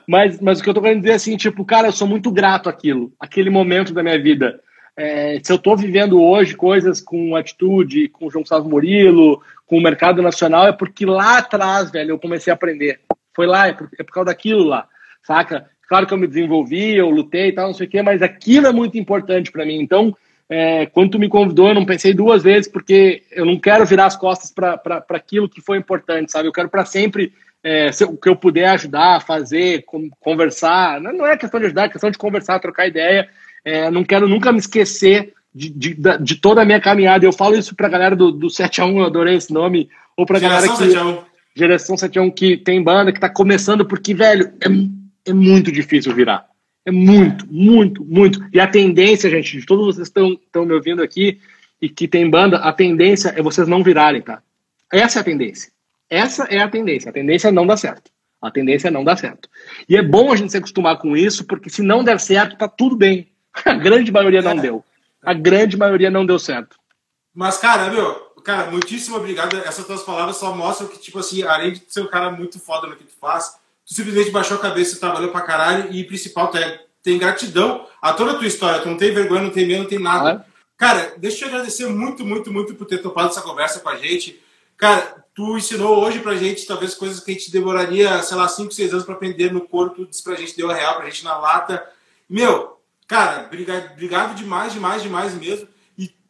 mas, mas o que eu tô querendo dizer é assim, tipo, cara, eu sou muito grato àquilo, aquele momento da minha vida. É, se eu estou vivendo hoje coisas com atitude, com o João Gustavo Murilo, com o mercado nacional, é porque lá atrás, velho, eu comecei a aprender. Foi lá, é por, é por causa daquilo lá, saca? Claro que eu me desenvolvi, eu lutei e tal, não sei o quê, mas aquilo é muito importante para mim. Então, é, quando tu me convidou, eu não pensei duas vezes, porque eu não quero virar as costas para aquilo que foi importante, sabe? Eu quero para sempre é, o que eu puder ajudar, fazer, conversar. Não, não é questão de ajudar, é questão de conversar, trocar ideia. É, não quero nunca me esquecer de, de, de, toda a minha caminhada. Eu falo isso para a galera do, do 7 a 1, eu adorei esse nome. Ou para a galera que. 7 a 1. Geração 7 a 1 que tem banda, que está começando, porque, velho, é, é muito difícil virar. É muito, muito, muito. E a tendência, gente, de todos vocês estão estão me ouvindo aqui e que tem banda, a tendência é vocês não virarem, tá? Essa é a tendência. Essa é a tendência. A tendência é não dar certo. A tendência é não dar certo. E é bom a gente se acostumar com isso, porque se não der certo, tá tudo bem. <laughs> A grande maioria não deu. A grande maioria não deu certo. Mas, cara, meu, cara, muitíssimo obrigado. Essas tuas palavras só mostram que, tipo assim, além de ser um cara muito foda no que tu faz, tu simplesmente baixou a cabeça, trabalhou pra caralho e, principal, tu é, tem gratidão a toda a tua história. Tu não tem vergonha, não tem medo, não tem nada. Ah. Cara, deixa eu te agradecer muito, muito, muito por ter topado essa conversa com a gente. Cara, tu ensinou hoje pra gente, talvez, coisas que a gente demoraria, sei lá, 5, 6 anos pra aprender no corpo, tu disse pra gente, deu a real pra gente na lata. Meu, Cara, obrigado, obrigado demais, demais, demais mesmo.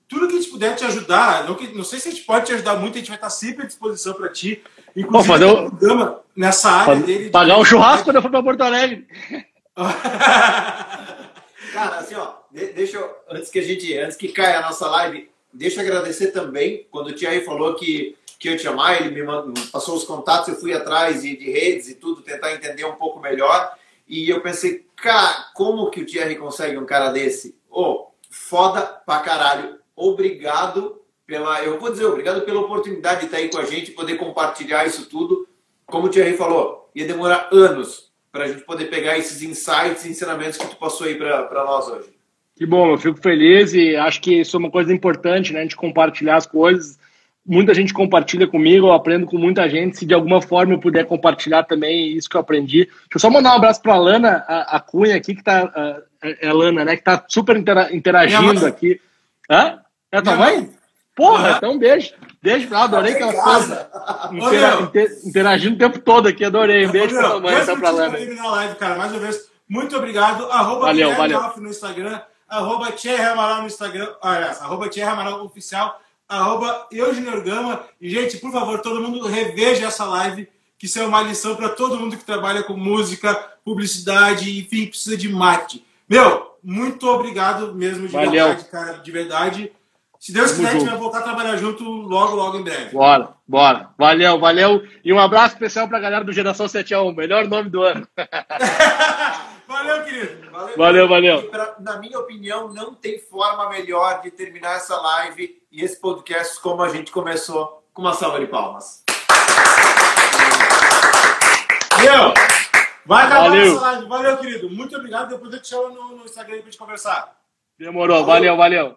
Tudo que a gente puder te ajudar, não, não sei se a gente pode te ajudar muito, a gente vai estar sempre à disposição para ti. Inclusive, fazer um programa nessa área fazer, dele. Pagar de... um churrasco quando eu for para Porto Alegre. <laughs> Cara, assim, ó, deixa eu, antes que a gente, antes que caia a nossa live, deixa eu agradecer também, quando o Thierry falou que, que eu te amar, ele me, mandou, passou os contatos, eu fui atrás de, de redes e tudo, tentar entender um pouco melhor. E eu pensei, cara, como que o Thierry consegue um cara desse? Ô, oh, foda pra caralho. Obrigado pela. Eu vou dizer, obrigado pela oportunidade de estar aí com a gente, poder compartilhar isso tudo. Como o Thierry falou, ia demorar anos para a gente poder pegar esses insights e ensinamentos que tu passou aí para nós hoje. Que bom, eu fico feliz e acho que isso é uma coisa importante, né? A gente compartilhar as coisas muita gente compartilha comigo, eu aprendo com muita gente. Se de alguma forma eu puder compartilhar também isso que eu aprendi. Deixa eu só mandar um abraço para a Lana, a, Cunha aqui, que tá. A, é a Lana, né? Que tá super interagindo aqui. Hã? É tua mãe? Porra, uhum. então um beijo. Beijo pra ela, adorei que ela coisa. Intera, inter, interagindo o tempo todo aqui, adorei. Um beijo pra tua mãe, então pra Lana. live, cara. Mais uma vez, muito obrigado. Arroba valeu, valeu. no Instagram, arroba Thierry Amaral no Instagram, aliás, arroba Thierry Amaral Oficial arroba Eugênio Gama. E, gente, por favor, todo mundo reveja essa live, que isso é uma lição para todo mundo que trabalha com música, publicidade, enfim, precisa de marketing. Meu, muito obrigado mesmo, de Valeu. verdade, cara, de verdade. Se Deus quiser, a gente vai voltar a trabalhar junto logo, logo em breve. Bora, bora. Valeu, valeu. E um abraço especial para a galera do Geração 7 a 1, melhor nome do ano. <laughs> valeu, querido. Valeu, valeu. valeu. Pra, na minha opinião, não tem forma melhor de terminar essa live e esse podcast como a gente começou, com uma salva de palmas. Meu, Vai acabar Valeu. essa live. Valeu, querido. Muito obrigado. Depois eu te chamo no, no Instagram pra gente conversar. Demorou. Valeu, valeu.